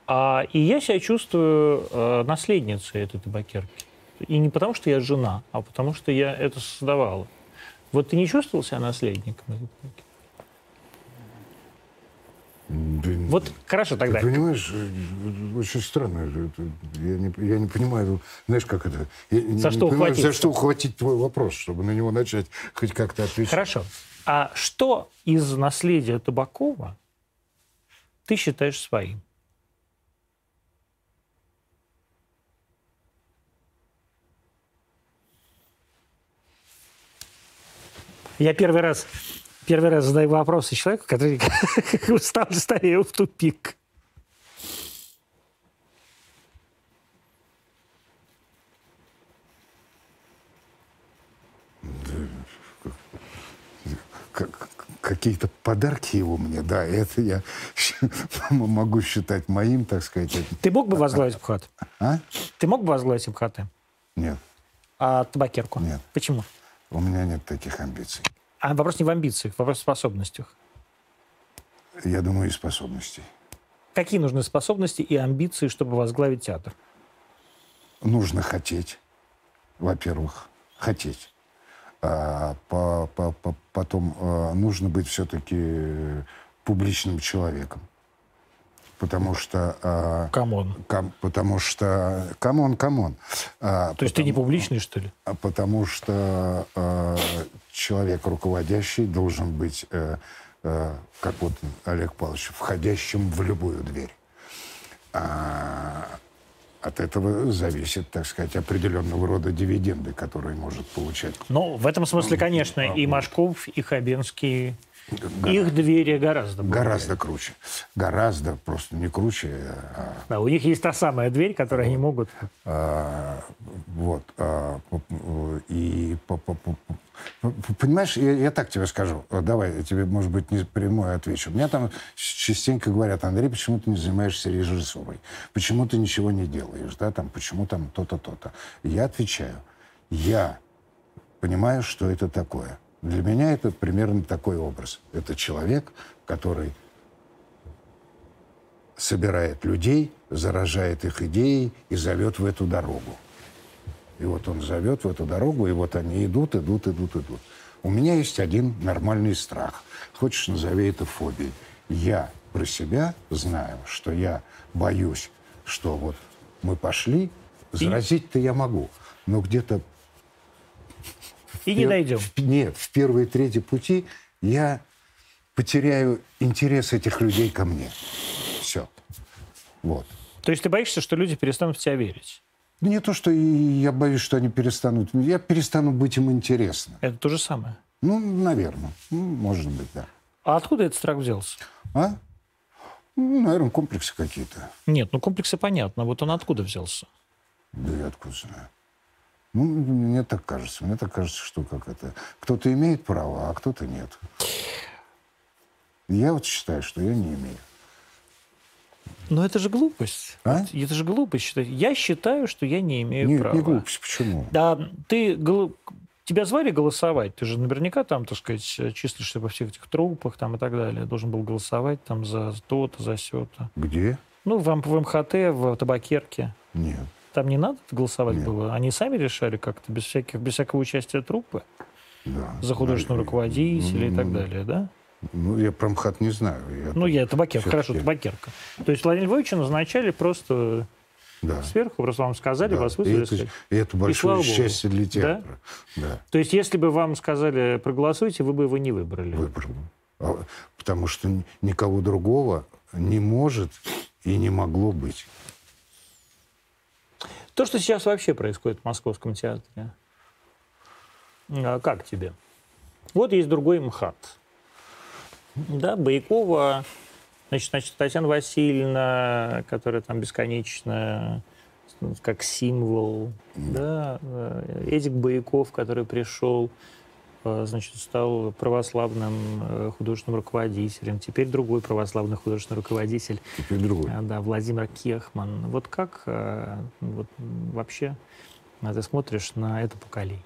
А, и я себя чувствую э, наследницей этой табакерки. И не потому, что я жена, а потому, что я это создавала. Вот ты не чувствовал себя наследником этой табакерки? Да, вот хорошо тогда. Ты понимаешь, э, очень странно. Я не, я не понимаю, знаешь, как это? Я за, не, что понимаю, за что ухватить твой вопрос, чтобы на него начать хоть как-то отвечать. Хорошо. А что из наследия Табакова ты считаешь своим? Я первый раз, первый раз задаю вопросы человеку, который стал ставил в тупик. Как, какие-то подарки его мне, да, это я могу считать моим, так сказать. Ты мог бы возглавить МХАТ? А? Ты мог бы возглавить МХАТ? Нет. А табакерку? Нет. Почему? У меня нет таких амбиций. А вопрос не в амбициях, вопрос в способностях. Я думаю, и способностей. Какие нужны способности и амбиции, чтобы возглавить театр? Нужно хотеть, во-первых, хотеть. А, по, по, по, потом а, нужно быть все-таки публичным человеком. Потому что... Come on. Come, потому что... Come on, come on. А, То есть ты не публичный, что ли? А, потому что а, человек руководящий должен быть, а, а, как вот Олег Павлович, входящим в любую дверь. А, от этого зависит, так сказать, определенного рода дивиденды, которые может получать. Ну, в этом смысле, конечно, и Машков, и Хабенский, Гора... их двери гораздо более... Гораздо круче. Гораздо, просто не круче. А... Да, у них есть та самая дверь, которую они могут... А, вот. А, и по, по, Понимаешь, я, я так тебе скажу. Давай, я тебе, может быть, не прямой отвечу. Меня там частенько говорят, Андрей, почему ты не занимаешься режиссурой? Почему ты ничего не делаешь? Да, там, почему там то-то, то-то? Я отвечаю, я понимаю, что это такое. Для меня это примерно такой образ. Это человек, который собирает людей, заражает их идеей и зовет в эту дорогу. И вот он зовет в эту дорогу, и вот они идут, идут, идут, идут. У меня есть один нормальный страх. Хочешь, назови это фобией. Я про себя знаю, что я боюсь, что вот мы пошли, заразить-то я могу, но где-то... И не дойдем. Нет, в первые трети пути я потеряю интерес этих людей ко мне. Все. Вот. То есть ты боишься, что люди перестанут в тебя верить? Не то, что я боюсь, что они перестанут. Я перестану быть им интересным. Это то же самое? Ну, наверное. Ну, может быть, да. А откуда этот страх взялся? А? Ну, наверное, комплексы какие-то. Нет, ну комплексы понятно. Вот он откуда взялся? Да я откуда знаю. Ну, мне так кажется. Мне так кажется, что как это... Кто-то имеет право, а кто-то нет. Я вот считаю, что я не имею. Но это же глупость. А? Это же глупость считать. Я считаю, что я не имею Нет, права. не глупость. Почему? Да, ты тебя звали голосовать, ты же наверняка там, так сказать, числишься во всех этих трупах там и так далее. Должен был голосовать там за то-то, за сё-то. Где? Ну, в, в МХТ, в табакерке. Нет. Там не надо голосовать Нет. было? Они сами решали как-то, без, всяких, без всякого участия труппы? Да. За художественного руководителя и так далее, да? Ну, я про МХАТ не знаю. Я ну, я табакерка, хорошо, табакерка. То есть Владимир Львовича назначали просто да. сверху, просто вам сказали, да. вас вызвали. И это, и это большое и счастье для театра. Да? Да. То есть если бы вам сказали проголосуйте, вы бы его не выбрали? Выбрал. А, потому что никого другого не может и не могло быть. То, что сейчас вообще происходит в Московском театре, а как тебе? Вот есть другой МХАТ. Да, Боякова, значит, значит, Татьяна Васильевна, которая там бесконечно как символ, да, э, Эдик Бояков, который пришел, значит, стал православным э, художественным руководителем. Теперь другой православный художественный руководитель. Теперь другой. Да, Владимир Кехман. Вот как вот, вообще ты смотришь на это поколение?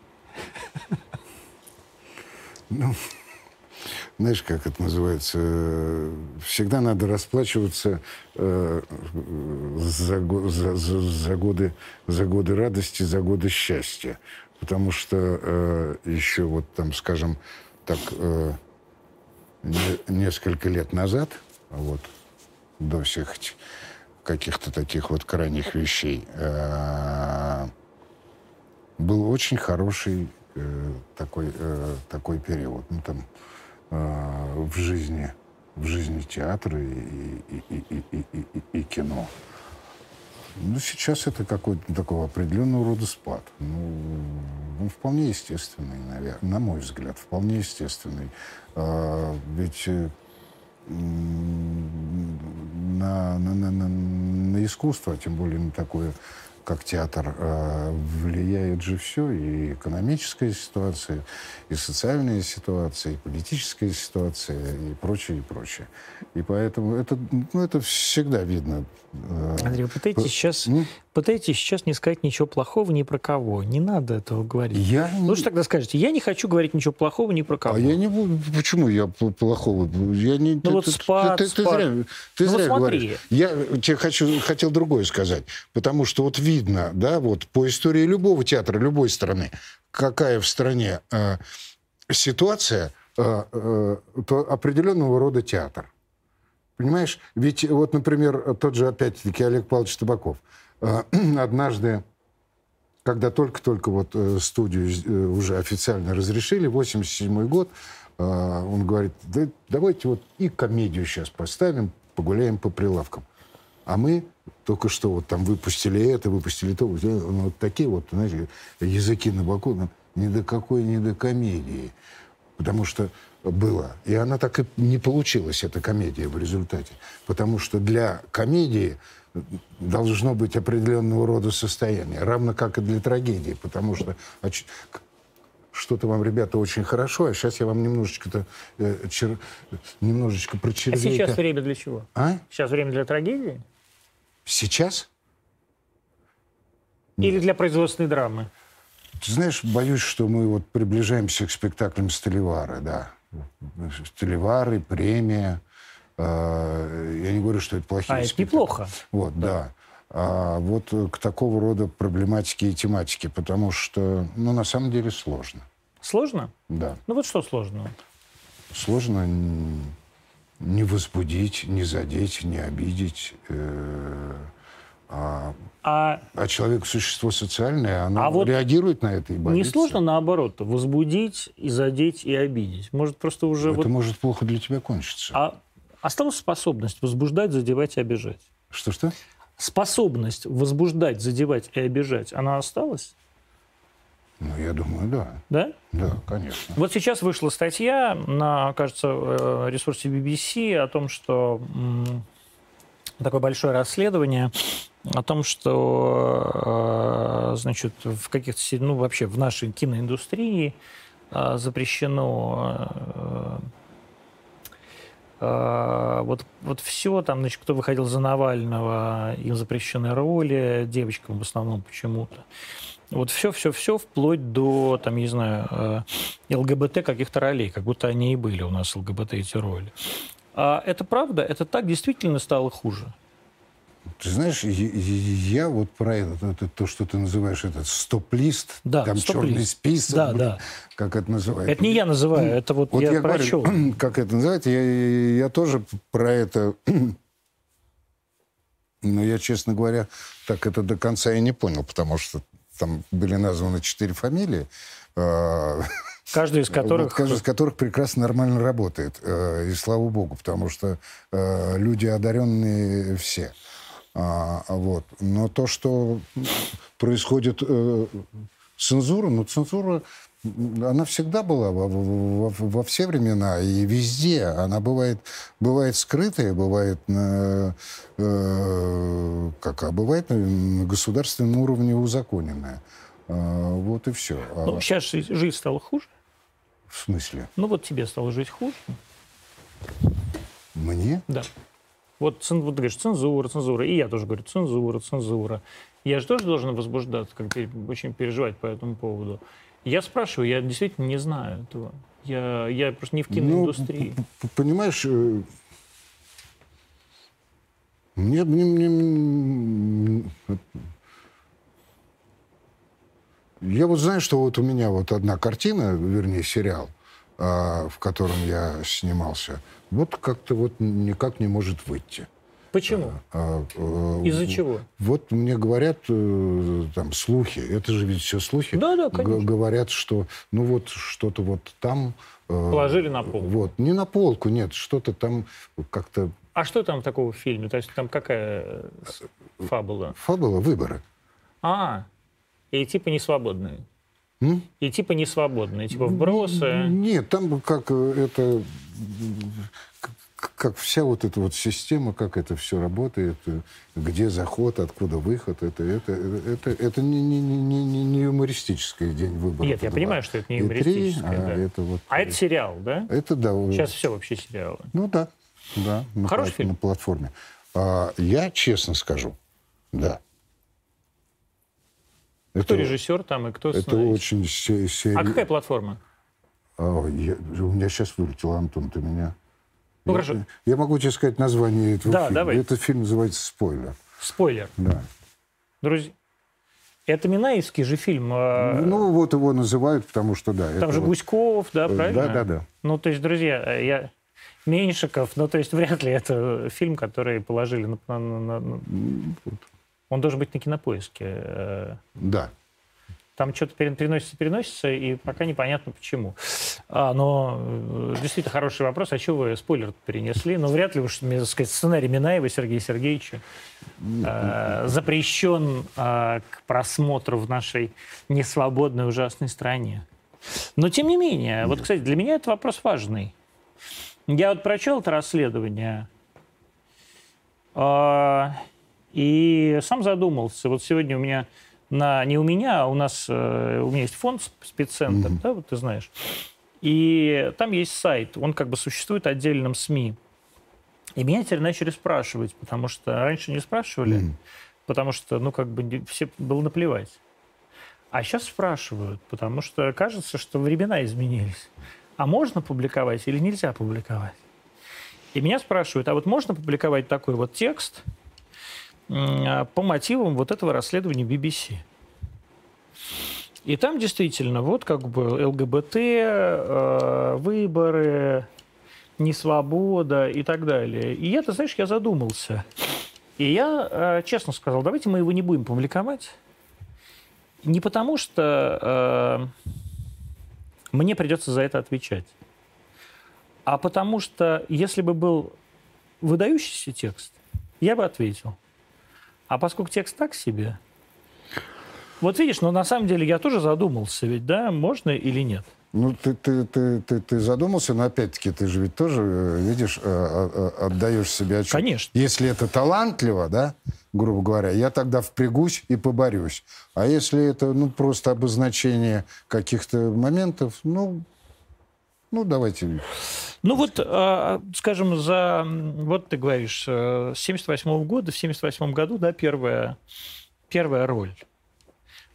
Ну, знаешь, как это называется, всегда надо расплачиваться э, за, за, за, годы, за годы радости, за годы счастья. Потому что э, еще вот там, скажем, так, э, не, несколько лет назад, вот, до всех каких-то таких вот крайних вещей, э, был очень хороший э, такой, э, такой период. Ну, там, э, в жизни, в жизни театра и, и, и, и, и, и, и кино. Ну, сейчас это какой-то такого определенного рода спад. Ну, он вполне естественный, наверное, на мой взгляд, вполне естественный. А, ведь на, на, на, на, на искусство, а тем более на такое как театр, э, влияет же все, и экономическая ситуация, и социальная ситуация, и политическая ситуация, и прочее, и прочее. И поэтому это, ну, это всегда видно. Э, Андрей, вы пытаетесь сейчас, ну? пытаетесь сейчас не сказать ничего плохого ни про кого. Не надо этого говорить. Я Лучше тогда скажете, я не хочу говорить ничего плохого ни про кого. А я не буду. Почему я плохого? Я не, ну ты, вот спад, ты, ты, спад. ты зря, ты ну, зря вот говоришь. Я тебе хочу, хотел другое сказать. Потому что вот видно, да, вот по истории любого театра, любой страны, какая в стране э, ситуация, э, э, то определенного рода театр. Понимаешь? Ведь вот, например, тот же, опять-таки, Олег Павлович Табаков. Э, однажды, когда только-только вот э, студию э, уже официально разрешили, 87 год, он говорит, да, давайте вот и комедию сейчас поставим, погуляем по прилавкам. А мы только что вот там выпустили это, выпустили то, вот, вот такие вот, знаете, языки на боку, ну, ни до какой, ни до комедии. Потому что было. И она так и не получилась, эта комедия в результате. Потому что для комедии должно быть определенного рода состояние, равно как и для трагедии, потому что что-то вам, ребята, очень хорошо, а сейчас я вам немножечко-то э, чер... немножечко про червей. А сейчас время для чего? А? Сейчас время для трагедии? Сейчас? Или для производственной драмы? Ты знаешь, боюсь, что мы вот приближаемся к спектаклям Столевары, да. Столевары, премия. А, я не говорю, что это плохие А, это неплохо. Вот, да. да. А вот к такого рода проблематике и тематике, потому что, ну, на самом деле сложно. Сложно? Да. Ну вот что сложно? Сложно не возбудить, не задеть, не обидеть. Э, а, а, а человек существо социальное, оно а вот реагирует на это и боится. Не сложно наоборот возбудить и задеть и обидеть. Может просто уже это вот... может плохо для тебя кончиться. А осталась способность возбуждать, задевать и обижать. Что что? Способность возбуждать, задевать и обижать, она осталась? Ну, я думаю, да. Да? Да, конечно. Вот сейчас вышла статья на, кажется, э, ресурсе BBC о том, что такое большое расследование о том, что, э, значит, в каких-то, ну, вообще в нашей киноиндустрии э, запрещено вот, вот все, там, значит, кто выходил за Навального, им запрещены роли, девочкам в основном почему-то. Вот все-все-все вплоть до, там, не знаю, э, ЛГБТ каких-то ролей, как будто они и были у нас ЛГБТ эти роли. А это правда? Это так действительно стало хуже? Ты знаешь, я, я вот про это, это, то, что ты называешь этот стоп-лист, да, там стоп черный список, да, да. как это называется. Это не я называю, это вот, вот я, я прочел. Говорю, как это называется, я, я тоже про это но я, честно говоря, так это до конца и не понял, потому что там были названы четыре фамилии. А, каждый из которых... Вот, каждый из которых прекрасно нормально работает. Э, и слава богу, потому что э, люди одаренные все. А, вот. Но то, что происходит э, цензура, ну, цензура она всегда была во, во, во все времена и везде. Она бывает, бывает скрытая, бывает на, э, как, а бывает на государственном уровне узаконенная. А, вот и все. А ну, сейчас жизнь стала хуже? В смысле? Ну вот тебе стало жить хуже. Мне? Да. Вот, вот ты говоришь, цензура, цензура. И я тоже говорю, цензура, цензура. Я же тоже должен возбуждаться, как очень переживать по этому поводу. Я спрашиваю, я действительно не знаю этого. Я, я просто не в киноиндустрии. Ну, понимаешь, э, мне, мне, мне, я вот знаю, что вот у меня вот одна картина, вернее, сериал, а, в котором я снимался, вот как-то вот никак не может выйти. Почему? А, а, Из-за чего? Вот мне говорят э, там слухи, это же ведь все слухи. Да, да, конечно. Говорят, что ну вот что-то вот там... Э, Положили на полку. Вот, не на полку, нет, что-то там как-то... А что там такого в фильме? То есть там какая э, фабула? Фабула «Выборы». А, и типа не свободные. М? И типа не свободные, типа вбросы. Нет, там как это как вся вот эта вот система, как это все работает, э, где заход, откуда выход, это, это, это, это не, не, не, не, не юмористический день выборов. Нет, я это понимаю, два. что это не И три, юмористическое. а, да. это вот, А это сериал, да? это да. Сейчас все вообще сериалы. Ну да, да. На, Хороший пла- фильм? на платформе. А, я честно скажу, да. Кто Это- режиссер там и кто Это сценарист? очень се- сери- А какая платформа? А, я- у меня сейчас вылетел, Антон, ты меня... Ну, я, хорошо. я могу тебе сказать название этого Да, фильма. давай. Этот фильм называется «Спойлер». Спойлер. Да. Друзья, это Минаевский же фильм. а, Ну, вот его называют, потому что, да. Там же вот- Гуськов, да, правильно? Да, да, да. Ну, то есть, друзья, я... Меньшиков, ну, то есть, вряд ли это фильм, который положили на... на- на- М, вот. Он должен быть на кинопоиске. Э, Да. Там что-то пере- переносится, переносится, и пока непонятно почему. А, но э, действительно хороший вопрос. А что вы спойлер перенесли? Ну, вряд ли уж, мне, так сказать, сценарий Минаева Сергея Сергеевича э, запрещен э, к просмотру в нашей несвободной ужасной стране. Но, тем не менее, вот, кстати, для меня это вопрос важный. Я вот прочел это расследование, а, и сам задумался. Вот сегодня у меня на не у меня, а у нас э, у меня есть фонд спеццентр, Мгм. да, вот ты знаешь. И там есть сайт, он как бы существует отдельным СМИ. И меня теперь начали спрашивать, потому что раньше не спрашивали, Мгм. потому что, ну, как бы все было наплевать. А сейчас спрашивают, потому что кажется, что времена изменились. А можно публиковать или нельзя публиковать? И меня спрашивают, а вот можно публиковать такой вот текст по мотивам вот этого расследования BBC? И там действительно вот как бы ЛГБТ, э, выборы, несвобода и так далее. И я, ты знаешь, я задумался. И я э, честно сказал, давайте мы его не будем публиковать. Не потому что э, мне придется за это отвечать, а потому что если бы был выдающийся текст, я бы ответил. А поскольку текст так себе, вот видишь, но на самом деле я тоже задумался, ведь да, можно или нет. Ну, ты, ты, ты, ты, ты задумался, но опять-таки ты же ведь тоже, э, видишь, э, э, отдаешь себе отчет. Конечно. Если это талантливо, да, грубо говоря, я тогда впрягусь и поборюсь. А если это, ну, просто обозначение каких-то моментов, ну, ну, давайте. Ну вот, а, скажем, за, вот ты говоришь, э, с 78 года, в 78 году, да, первая, первая роль.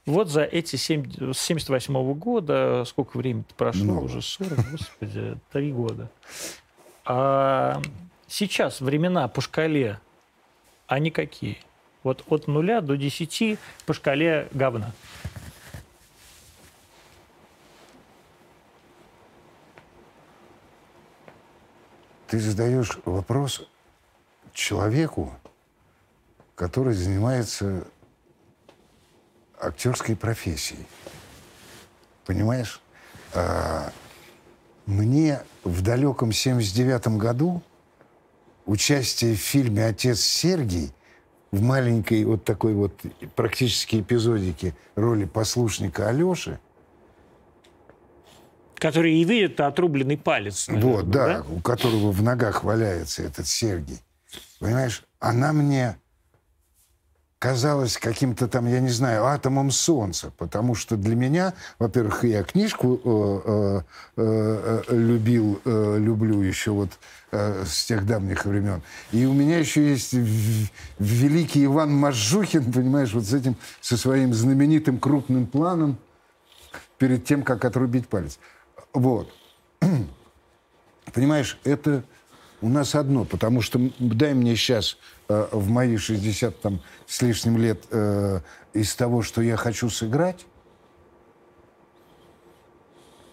Вот за эти семь, с 78 года, сколько времени прошло Много. уже, 40, господи, три года. А сейчас времена по шкале, они какие? Вот от нуля до 10 по шкале говна. Ты задаешь вопрос человеку, который занимается актерской профессией. Понимаешь? А, мне в далеком 79 году участие в фильме «Отец Сергий» в маленькой вот такой вот практически эпизодике роли послушника Алеши, Которые и видят отрубленный палец. наверное, вот, да, у которого в ногах валяется этот Сергий. Понимаешь, она мне казалась каким-то там, я не знаю, атомом солнца, потому что для меня, во-первых, я книжку э, э, э, э, любил, э, люблю еще вот э, с тех давних времен, и у меня еще есть великий Иван Мажухин, понимаешь, вот с этим, со своим знаменитым крупным планом перед тем, как отрубить палец. Вот. Понимаешь, это у нас одно, потому что дай мне сейчас э, в мои 60 там, с лишним лет э, из того, что я хочу сыграть,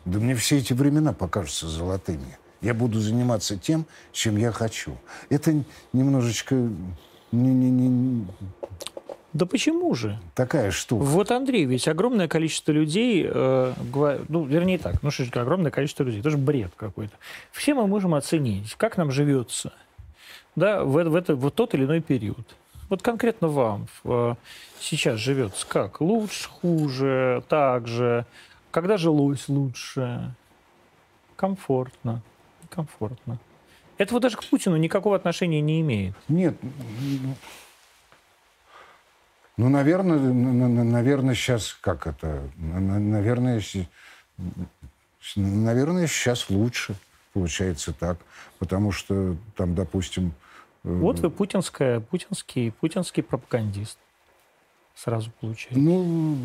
да мне все эти времена покажутся золотыми. Я буду заниматься тем, чем я хочу. Это немножечко не, не, не Да почему же? такая штука. Вот, Андрей, ведь огромное количество людей, э, ну, вернее так, ну что же, огромное количество людей, это же бред какой-то. Все мы можем оценить, как нам живется, да, в, в, это, в тот или иной период. Вот конкретно вам э, сейчас живется как? Лучше, хуже, так же? Когда жилось лучше? Комфортно, комфортно. Это вот даже к Путину никакого отношения не имеет. Нет. Ну, наверное, наверное, сейчас как это? Наверное, наверное, сейчас лучше получается так, потому что там, допустим... Э, вот вы путинская, путинский, путинский пропагандист. Сразу получается. Ну,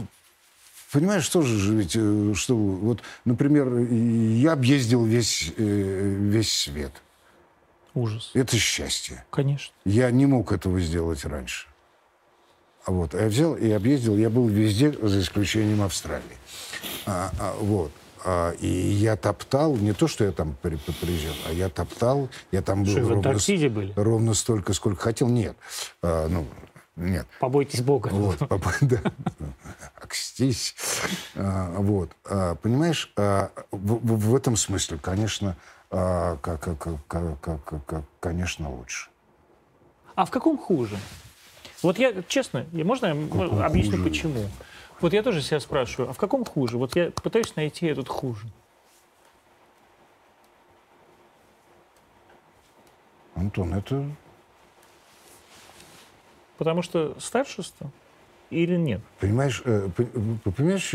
понимаешь, что же ведь, э, что вот, например, я объездил весь, э, весь свет. Ужас. Это счастье. Конечно. Я не мог этого сделать раньше. А вот, а я взял и объездил, я был везде, за исключением Австралии. А, а, вот. А, и я топтал, не то, что я там приезжал, а я топтал, я там был что, ровно, в были? ровно столько, сколько хотел. Нет. А, ну, нет. Побойтесь Бога. Вот, да. Окстись. А, вот. А, понимаешь, а, в, в этом смысле, конечно, а, как, как, как, как, как, конечно, лучше. А в каком хуже? Вот я, честно, можно я объясню, хуже? почему? Вот я тоже себя спрашиваю, а в каком хуже? Вот я пытаюсь найти этот хуже. Антон, это... Потому что старшество или нет? Понимаешь, э, понимаешь,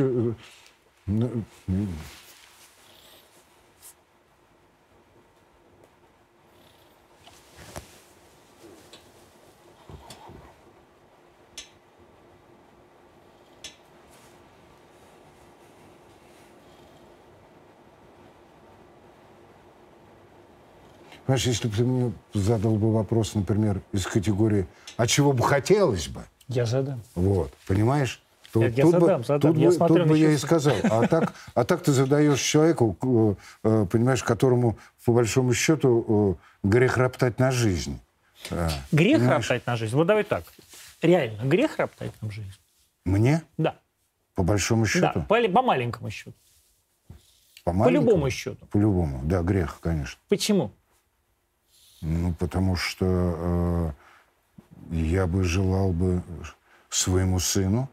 Понимаешь, если бы ты мне задал бы вопрос, например, из категории «А чего бы хотелось бы?» Я задам. Вот, понимаешь? То, я, я задам, бы, задам. Тут, я бы, тут бы я и сказал. А так, а так ты задаешь человеку, э, э, понимаешь, которому, по большому счету, э, грех роптать на жизнь. Грех понимаешь? роптать на жизнь? Вот давай так. Реально, грех роптать на жизнь? Мне? Да. По большому счету? Да, по, по маленькому счету. По, по любому счету. По любому, да, грех, конечно. Почему? Ну, потому что э, я бы желал бы своему сыну,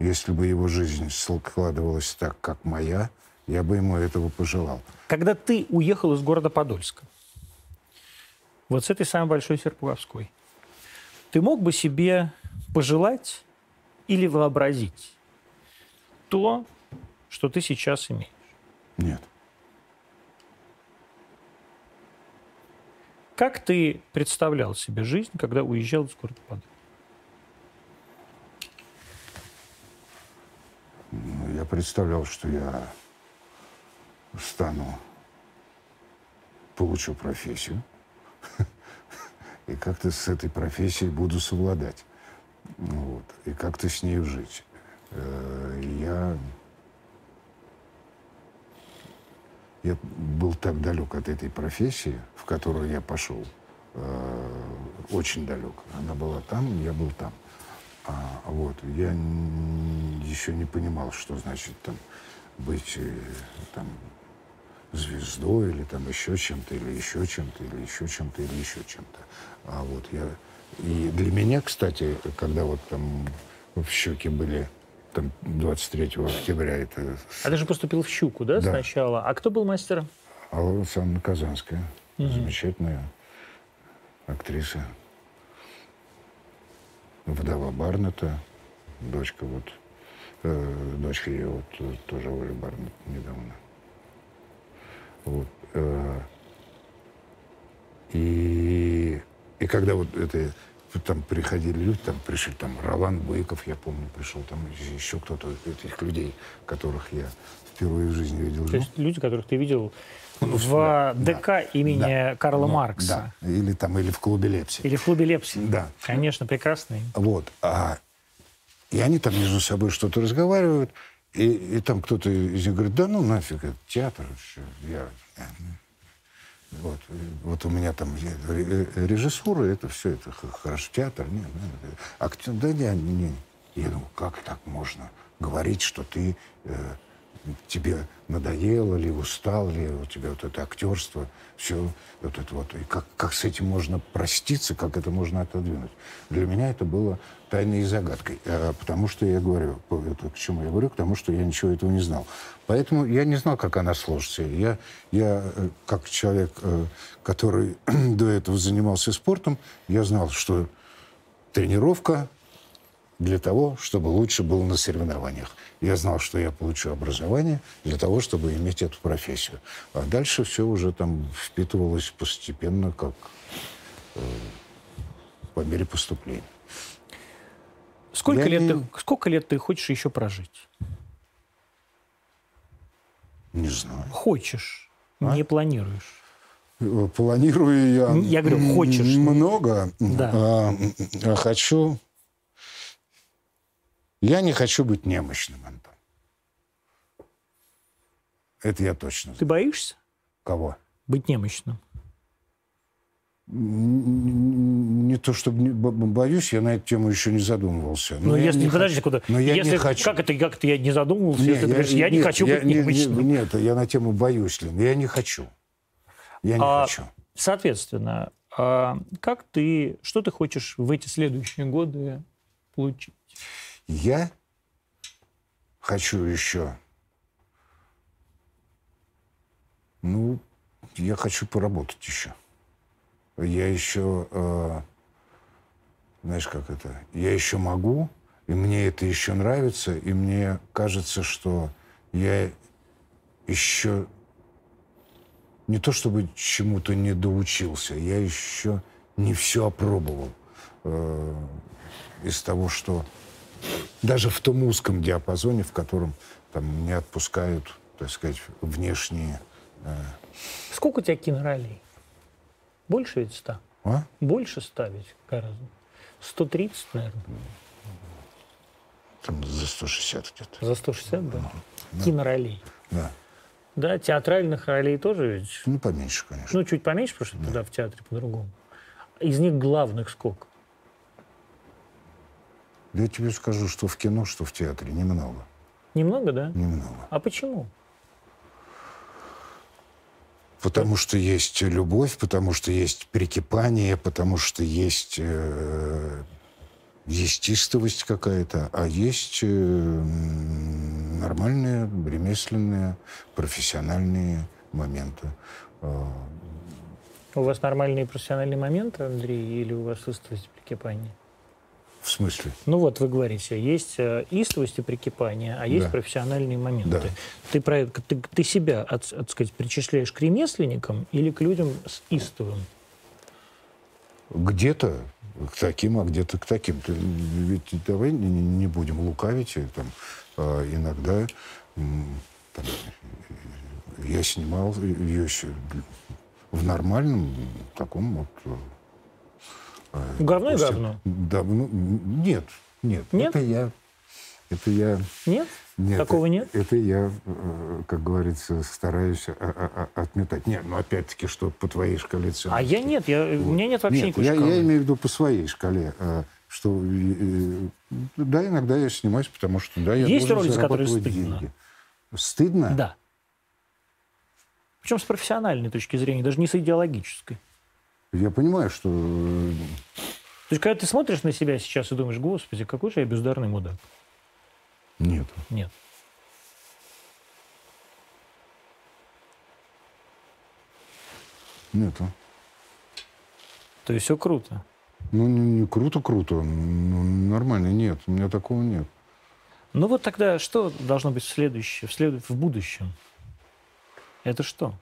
если бы его жизнь складывалась так, как моя, я бы ему этого пожелал. Когда ты уехал из города Подольска, вот с этой самой большой Серпуговской, ты мог бы себе пожелать или вообразить то, что ты сейчас имеешь? Нет. Как ты представлял себе жизнь, когда уезжал из города Падре? Ну, я представлял, что я стану, получу профессию, и как-то с этой профессией буду совладать. Вот, и как-то с ней жить. Э, я я был так далек от этой профессии, в которую я пошел, э, очень далек. Она была там, я был там. А, вот, я еще не понимал, что значит там быть э, там звездой или там еще чем-то, или еще чем-то, или еще чем-то, или еще чем-то. А вот я... И для меня, кстати, когда вот там в щеке были там 23 октября это... А ты же поступил в «Щуку», да, да. сначала? А кто был мастером? Алла Александровна Казанская. Угу. Замечательная актриса. Вдова Барнета, дочка вот, э, дочка ее вот э, тоже Оля Барнет недавно. Вот. Э, и, и когда вот это там приходили люди, там пришли, там Ролан Быков, я помню, пришел, там еще кто-то этих людей, которых я впервые в жизни видел. То есть люди, которых ты видел ну, в да, ДК да, имени да, Карла ну, Маркса. Да, или там, или в клубе Лепси. Или в клубе Лепси. Да. Конечно, прекрасный. Вот. А, и они там между собой что-то разговаривают, и, и там кто-то из них говорит, да ну нафиг, это театр. Я, вот, вот у меня там режиссура, это все, это хорошо, театр, нет, нет, актер, да не, не. Я думаю, как так можно говорить, что ты э, тебе надоело ли, устал ли, у тебя вот это актерство, все вот это вот. И как, как с этим можно проститься, как это можно отодвинуть. Для меня это было тайной и загадкой. А, потому что я говорю, это к чему я говорю, к тому, что я ничего этого не знал. Поэтому я не знал, как она сложится. Я, я э, как человек, э, который до этого занимался спортом, я знал, что тренировка для того, чтобы лучше был на соревнованиях. Я знал, что я получу образование для того, чтобы иметь эту профессию. А дальше все уже там впитывалось постепенно, как э, по мере поступления. Сколько лет, не... ты, сколько лет ты хочешь еще прожить? Не знаю. Хочешь, а? не планируешь. Э, планирую я... Я говорю, хочешь. Много. Да. А, а хочу... Я не хочу быть немощным, Антон. Это я точно знаю. Ты боишься? Кого? Быть немощным не то чтобы боюсь, я на эту тему еще не задумывался. Но, но если не подожди, куда? Но я если, не хочу. Как это, как это я не задумывался? Нет, если я, ты говоришь, я нет, не хочу я, быть не, немощным. Нет, я на тему боюсь, Лен. Я не хочу. Я не а, хочу. Соответственно, а как ты, что ты хочешь в эти следующие годы получить? Я хочу еще, ну, я хочу поработать еще я еще, э, знаешь, как это, я еще могу, и мне это еще нравится, и мне кажется, что я еще не то чтобы чему-то не доучился, я еще не все опробовал э, из того, что даже в том узком диапазоне, в котором там не отпускают, так сказать, внешние. Э... Сколько у тебя киноролей? Больше ведь ста? А? Больше ста ведь гораздо. 130, наверное. Там за 160 где-то. За 160, да? да. Киноролей. Да. Да, театральных ролей тоже ведь? Ну, поменьше, конечно. Ну, чуть поменьше, потому что да. тогда в театре по-другому. Из них главных сколько? Да я тебе скажу, что в кино, что в театре немного. Немного, да? Немного. А почему? Потому что есть любовь, потому что есть прикипание, потому что есть э, есть истовость какая-то, а есть э, нормальные, ремесленные, профессиональные моменты. А. У вас нормальные профессиональные моменты, Андрей, или у вас истовость прикипания? В смысле? Ну вот вы говорите, есть э, истовость и прикипание, а есть да. профессиональные моменты. Да. Ты, про, ты, ты себя, от, от, сказать, причисляешь к ремесленникам или к людям с истовым? Где-то к таким, а где-то к таким. Ты, ведь давай не, не будем лукавить. Там, а иногда там, я снимал ее в нормальном таком вот Говно и говно? Да, ну, нет, нет. Нет? Это я... Это я... Нет? Нет. Такого нет? Это я, э, как говорится, стараюсь а, а, а, отметать. Нет, ну опять-таки, что по твоей шкале ценностей. А я нет, я, вот. у меня нет вообще нет, никакой я, шкалы. я имею в виду по своей шкале. Что, да, иногда я снимаюсь, потому что, да, я Есть роли, за которые стыдно? Деньги. Стыдно? Да. Причем с профессиональной точки зрения, даже не с идеологической. Я понимаю, что... Э, То есть, когда ты смотришь на себя сейчас и думаешь, господи, какой же я бездарный мудак? Нет. Нет. Нету. То есть все круто? Ну, не, не круто-круто. Ну, нормально, нет. У меня такого нет. Ну вот тогда что должно быть в следующем, в, след... в будущем? Это что?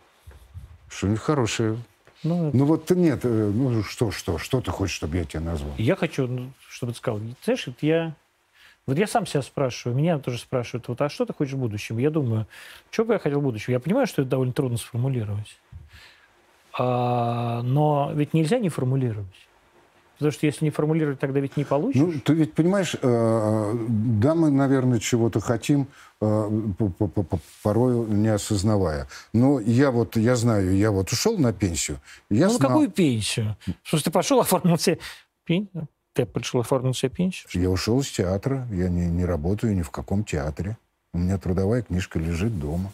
Что-нибудь хорошее. Ну, ну вот нет, э, ну что, что, что ты хочешь, чтобы я тебя назвал? Я хочу, ну, чтобы ты сказал, знаешь, вот я, вот я сам себя спрашиваю, меня тоже спрашивают, вот, а что ты хочешь в будущем? Я думаю, что бы я хотел в будущем? Я понимаю, что это довольно трудно сформулировать, а, но ведь нельзя не формулировать. Потому что если не формулировать, тогда ведь не получишь. Ну, ты ведь понимаешь, э, да, мы, наверное, чего-то хотим, э, порой не осознавая. Но я вот, я знаю, я вот ушел на пенсию. Я ну, знал... какую пенсию? Что ты пошел, оформил себе пенсию? Ты пришел оформить себе пенсию? Я ушел из театра, я не, не работаю ни в каком театре. У меня трудовая книжка лежит дома.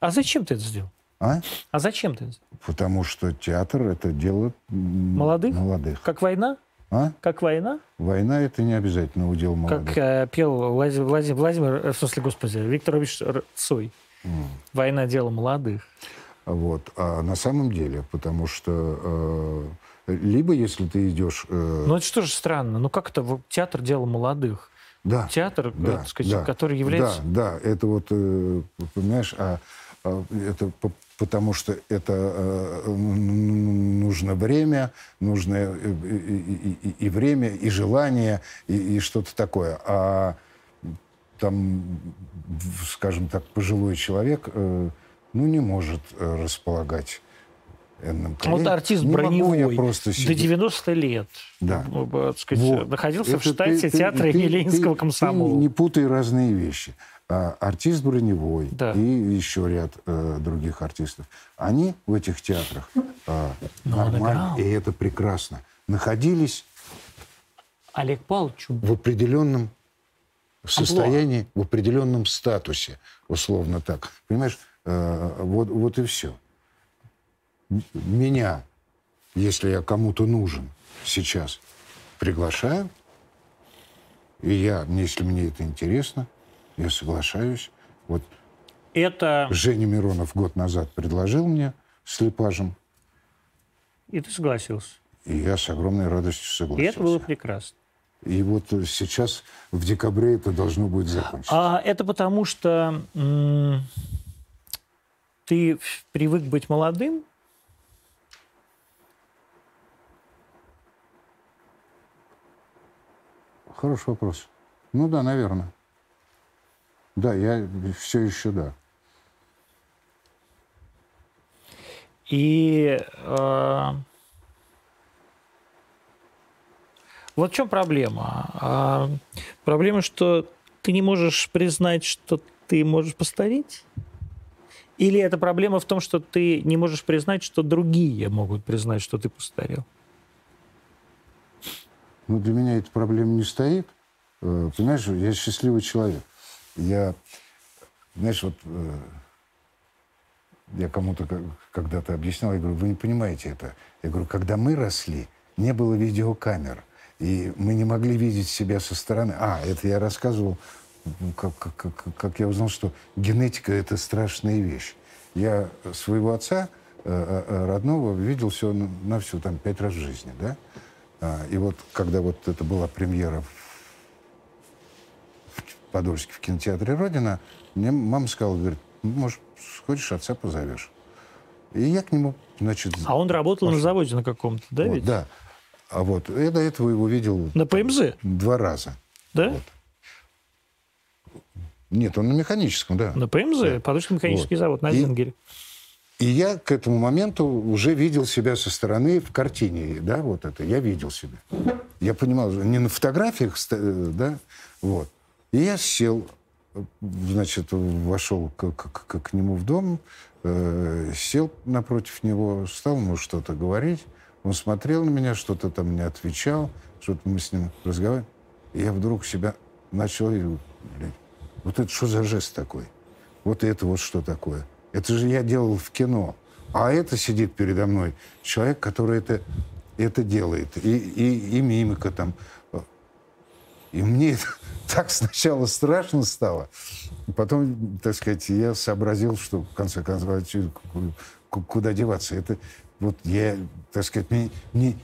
А зачем ты это сделал? А? А зачем ты? Потому что театр это дело Молодых? молодых. Как война? А? Как война? Война это не обязательно удел молодых. Как э, пел Влади- Влади- Владимир, э, в смысле, господи, Виктор Ильич Р- Цой. Война – дело молодых. Вот. А на самом деле, потому что э, либо если ты идешь... э, Ну это что же странно? Ну как это театр – дело молодых? да, Театр, э, да, сказать, да, который является... Да, да, это вот, э, понимаешь, а, а это потому что это э, нужно время, нужно э, и, и- и- и время, и желание, и, и что-то такое. А там, в- скажем так, пожилой человек, э, ну, не может э, располагать энным А Вот артист не могу я броневой просто до сидеть. 90 лет Да. э, сказать, Вот. находился в Это штате ты- театра ты- имени ты- Ленинского ты комсомола. не путай разные вещи. А, артист броневой Да. и еще ряд э, других артистов. Они в этих театрах э, Но он нормально, и это прекрасно, находились Олег Павлович в определенном состоянии, в определенном статусе, условно так. Понимаешь, Э, вот, вот и все. Меня, если я кому-то нужен сейчас, приглашаю, и я, если мне это интересно, я соглашаюсь. Вот Это... Женя Миронов год назад предложил мне с Липажем, И ты согласился. и я с огромной радостью И согласился. это было прекрасно. И вот сейчас, в декабре, это должно будет закончиться. А это потому, что ты привык быть молодым, Хороший вопрос. Ну да, наверное. Да, я все еще да. И э, вот в чем проблема? А, проблема, что ты не можешь признать, что ты можешь постареть? Или это проблема в том, что ты не можешь признать, что другие могут признать, что ты постарел? Ну, для меня эта проблема не стоит. Э, Понимаешь, я счастливый человек. Я, знаешь, вот э, я кому-то когда-то объяснял, я говорю, вы не понимаете это. Я говорю, когда мы росли, не было видеокамер, и мы не могли видеть себя со стороны. А, это я рассказывал, ну, как, как, как- как я узнал, что генетика – это страшная вещь. Я своего отца э, э, родного видел все на, всю, там, пять раз в жизни, да? А, и вот, когда вот это была премьера в Подольске в кинотеатре «Родина», мне мама сказала, говорит, «Ну, может, сходишь, отца позовешь. И я к нему, значит... А он работал на пошел. заводе на каком-то, да Вот, ведь? да. А вот я до этого его видел На ПМЗ, два раза. да? Вот. Нет, он на механическом, да. На ПМЗ, Подольский механический Вот. завод на И- Зингере. И я к этому моменту уже видел себя со стороны в картине, да, вот это, я видел себя. Я понимал, не на фотографиях, э, да, вот. И я сел, значит, вошел к, к- к- к нему в дом, э, сел напротив него, стал ему что-то говорить. Он смотрел на меня, что-то там мне отвечал, что-то мы с ним разговаривали. И я вдруг себя начал, «Блин, вот это что за жест такой? Вот это вот что такое? Это же я делал в кино. А это сидит передо мной человек, который это, это делает. И, и, и мимика там. И мне это так сначала страшно стало. Потом, так сказать, я сообразил, что в конце концов, а куда деваться. Это вот я, так сказать, мне не,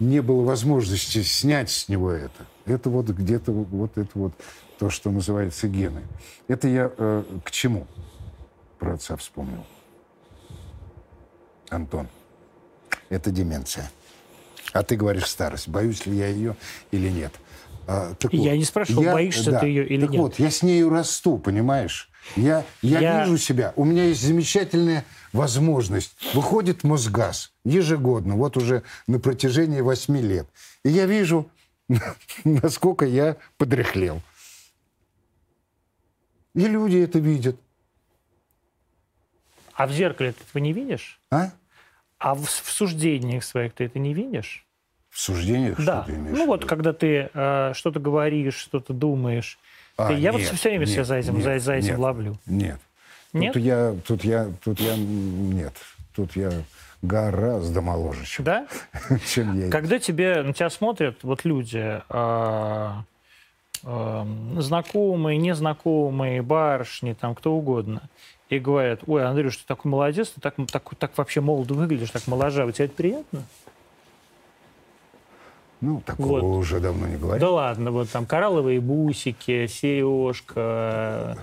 не было возможности снять с него это. Это вот где-то вот это вот то, что называется гены. Это я э, к чему про отца вспомнил? Антон, это деменция. А ты говоришь старость. Боюсь ли я ее или нет? А, так Я не спрашивал, боишься ты ее или так нет. вот, я с нею расту, понимаешь? Я, я, Я- вижу себя. У меня есть замечательная возможность. Выходит Мосгаз ежегодно, вот уже на протяжении восьми лет. И я вижу, насколько я подряхлел. И люди это видят. А в зеркале ты этого не видишь? А? А в, в суждениях своих ты это не видишь? В суждениях да. что ты имеешь Ну вот, когда ты э, что-то говоришь, что-то думаешь, А, я вот нет, все время себя нет, за этим, нет, за, за этим нет, ловлю. Нет. Нет? Тут я, тут я, тут я, нет. Тут я гораздо моложе, чем, Да? чем я. Когда тебе, на тебя смотрят вот люди, а, а, знакомые, незнакомые, барышни, там кто угодно, и говорят, ой, Андрюш, ты такой молодец, ты так, так, так вообще молодо выглядишь, так моложавый, тебе это приятно? Ну, такого Вот. уже давно не говорят. Да ладно, вот там коралловые бусики, сережка.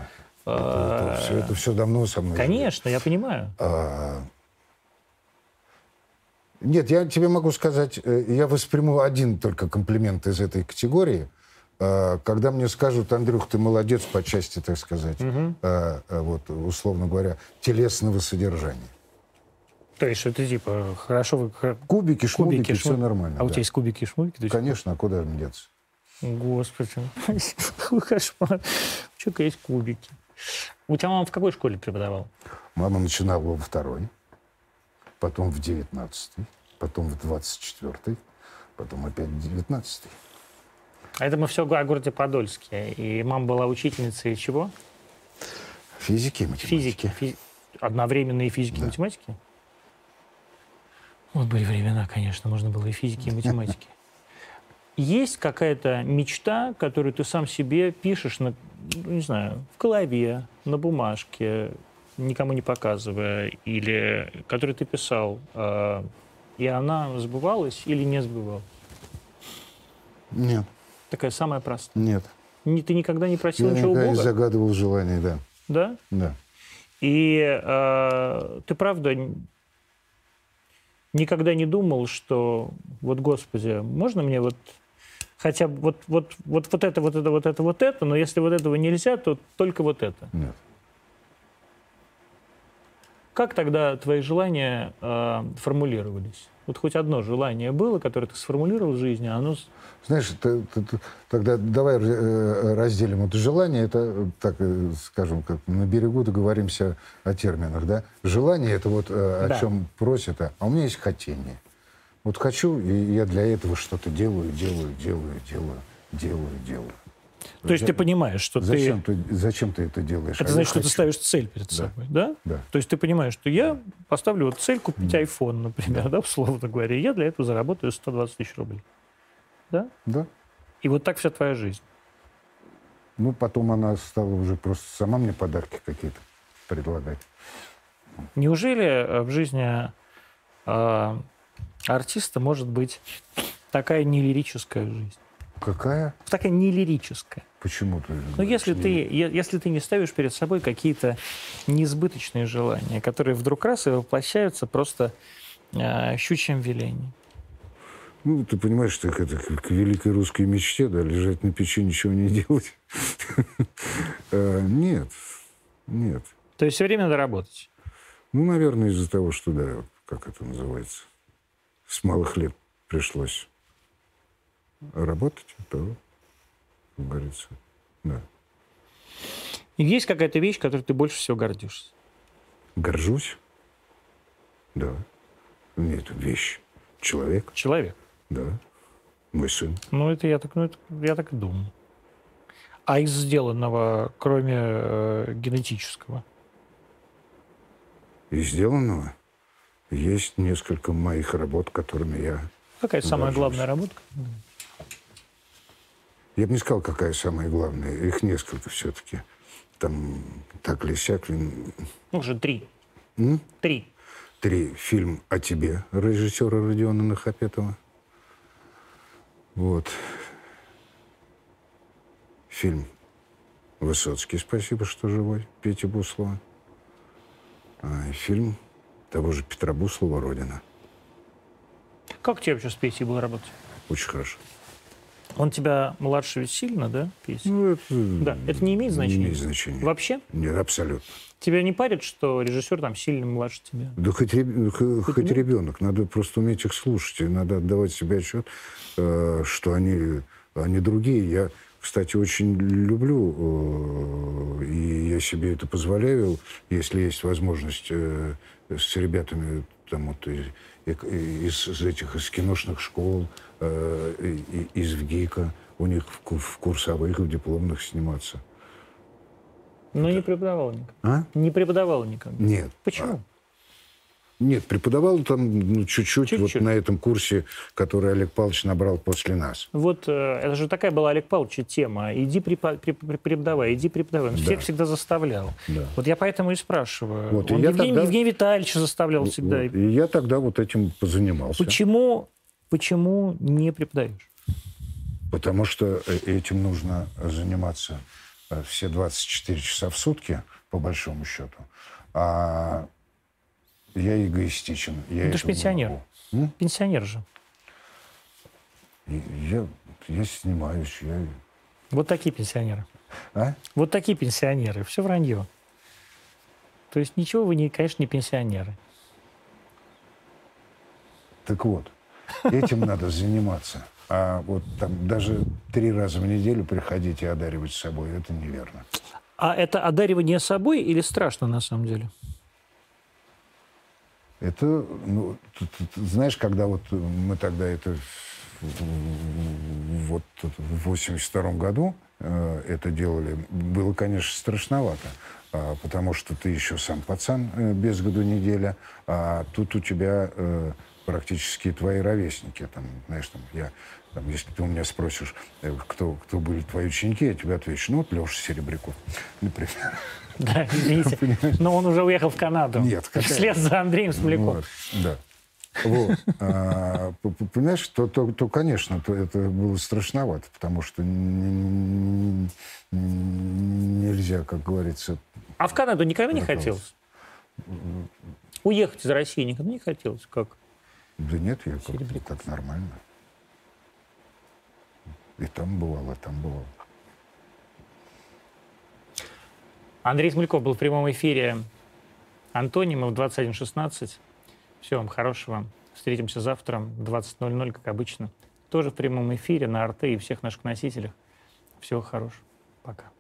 а, все, это все давно со мной. живет. Конечно, я понимаю. А, Нет, я тебе могу сказать, э, я восприму один только комплимент из этой категории, а, когда мне скажут, Андрюх, ты молодец по части, так сказать, а, вот, условно говоря, телесного содержания. То есть, что ты типа хорошо вы Кубики, шмубики, кубики, все шму- нормально. А у да. тебя есть кубики и шмубики? Конечно, а куда им деться? Господи, какой кошмар. У человека есть кубики. У тебя мама в какой школе преподавала? Мама начинала во второй, потом в девятнадцатый, потом в двадцать четвертый, потом опять в девятнадцатый. А это мы все о городе Подольске. И мама была учительницей чего? Физики и математики. Физики. Фи- Одновременно и физики, и Да. математики? Вот были времена, конечно, можно было и физики, и математики. Есть какая-то мечта, которую ты сам себе пишешь, на, ну, не знаю, в голове, на бумажке, никому не показывая, или которую ты писал, э, и она сбывалась или не сбывалась? Нет, Такая самая простая. нет. Не- Ты никогда не просил Я ничего у Бога? загадывал желаний, да. Да? Да. И э, ты правда никогда не думал, что вот, Господи, можно мне вот хотя бы вот, вот, вот, вот это, вот это, вот это, вот это, но если вот этого нельзя, то только вот это. Нет. Как тогда твои желания э, формулировались? Вот хоть одно желание было, которое ты сформулировал в жизни, оно... Знаешь, ты- ты- ты- тогда давай э, разделим это желание. Это, э, так э, скажем, как на берегу договоримся о терминах, да? Желание — это вот э, о Да. чем просят, а а у меня есть хотение. Вот хочу, и я для этого что-то делаю, делаю, делаю, делаю, делаю, делаю. То есть ты понимаешь, что Зачем ты... ты, зачем ты это делаешь? Это А значит, что ты хочу. ставишь цель перед Да. собой, да? Да. То есть ты понимаешь, что я поставлю вот цель купить iPhone, например, да, условно говоря, и я для этого заработаю 120 тысяч рублей. Да? Да. И вот так вся твоя жизнь. Ну, потом она стала уже просто сама мне подарки какие-то предлагать. Неужели э, в жизни э, артиста может быть такая нелирическая жизнь? Какая? Такая нелирическая. Почему ты? Говоришь, если ты, если ты не ставишь перед собой какие-то неизбыточные желания, которые вдруг раз и воплощаются просто э, щучьим велением. Ну, ты понимаешь, что это к, к великой русской мечте, да, лежать на печи, ничего не делать. Э, Нет, нет. То есть все время надо работать. Ну, наверное, из-за того, что, да, как это называется, с малых лет пришлось работать, то, как говорится, да. И есть какая-то вещь, которой ты больше всего гордишься. Горжусь, да. Нет, вещь. Человек, Человек. да. Мой сын. Ну, это я так, ну, это я так и думаю. А из сделанного, кроме э, генетического? И сделанного есть несколько моих работ, которыми я... Какая самая Горжусь. главная работа? Я бы не сказал, какая самая главная. Их несколько все-таки. Там так ли сяк ли. Ну, уже три. М? Три. Три. Фильм о тебе режиссера Родиона Нахапетова. Вот. Фильм Высоцкий, спасибо, что живой, Петя Буслова. А, фильм того же Петра Буслова «Родина». Как тебе вообще с Петей было работать? Очень хорошо. Он тебя младше ведь сильно, да, Петя? Ну, это... Да, это не имеет значения? Не имеет значения. Вообще? Нет, абсолютно. Тебя не парит, что режиссер там сильно младше тебя? Да хоть, реб- хоть нет? ребенок, надо просто уметь их слушать, и надо отдавать себе отчет, э, что они, они другие. Я, кстати, очень люблю, э, и я себе это позволяю, если есть возможность э, с ребятами там вот из, из этих из киношных школ, э, из ВГИКа, у них в, в курсовых, в дипломных сниматься. Но не преподавал никак. А? Не преподавал никак. Нет. Почему? Нет, преподавал там ну, чуть-чуть, Чуть-чуть. вот на этом курсе, который Олег Павлович набрал после нас. Вот э, это же такая была Олег Павловича тема. Иди препо- преп- преподавай, иди преподавай. Он Да. всех всегда заставлял. Да. Вот я поэтому и спрашиваю. Вот, и Он я Евгений, тогда- Евгений Витальевича заставлял всегда. Вот. И я тогда вот этим позанимался. Почему, почему не преподаешь? Потому что э, этим нужно заниматься э, все 24 часа в сутки, по большому счету. А я эгоистичен. Я Ну, ты ж этого не пенсионер. могу. М? Пенсионер же. Я, я снимаюсь. Я... Вот такие пенсионеры. А? Вот такие пенсионеры. Все вранье. То есть ничего вы, не, конечно, не пенсионеры. Так вот, этим надо заниматься. А вот там даже три раза в неделю приходить и одаривать собой, это неверно. А это одаривание собой или страшно на самом деле? Это, ну, ты- ты- ты знаешь, когда вот мы тогда это вот в 82 году э, это делали, было, конечно, страшновато, а, потому что ты еще сам пацан э, без году неделя, а тут у тебя э, практически твои ровесники. Там, знаешь, там, я, там, если ты у меня спросишь, э, кто, кто были твои ученики, я тебе отвечу, ну, вот Леша Серебряков, например. Да, извините. Но он уже уехал в Канаду. Нет, какая- Вслед за Андреем Смоляком. Вот, да. Вот. А, понимаешь, то, то, то, конечно, то это было страшновато, потому что нельзя, как говорится, А в Канаду никогда не хотелось? Уехать из России никогда не хотелось? Как? да нет, я как так нормально. И там бывал, и там бывал. Андрей Смоляков был в прямом эфире Антонимов 21.16. Всего вам хорошего. Встретимся завтра в 20.00, как обычно. Тоже в прямом эфире на РТ и всех наших носителях. Всего хорошего. Пока.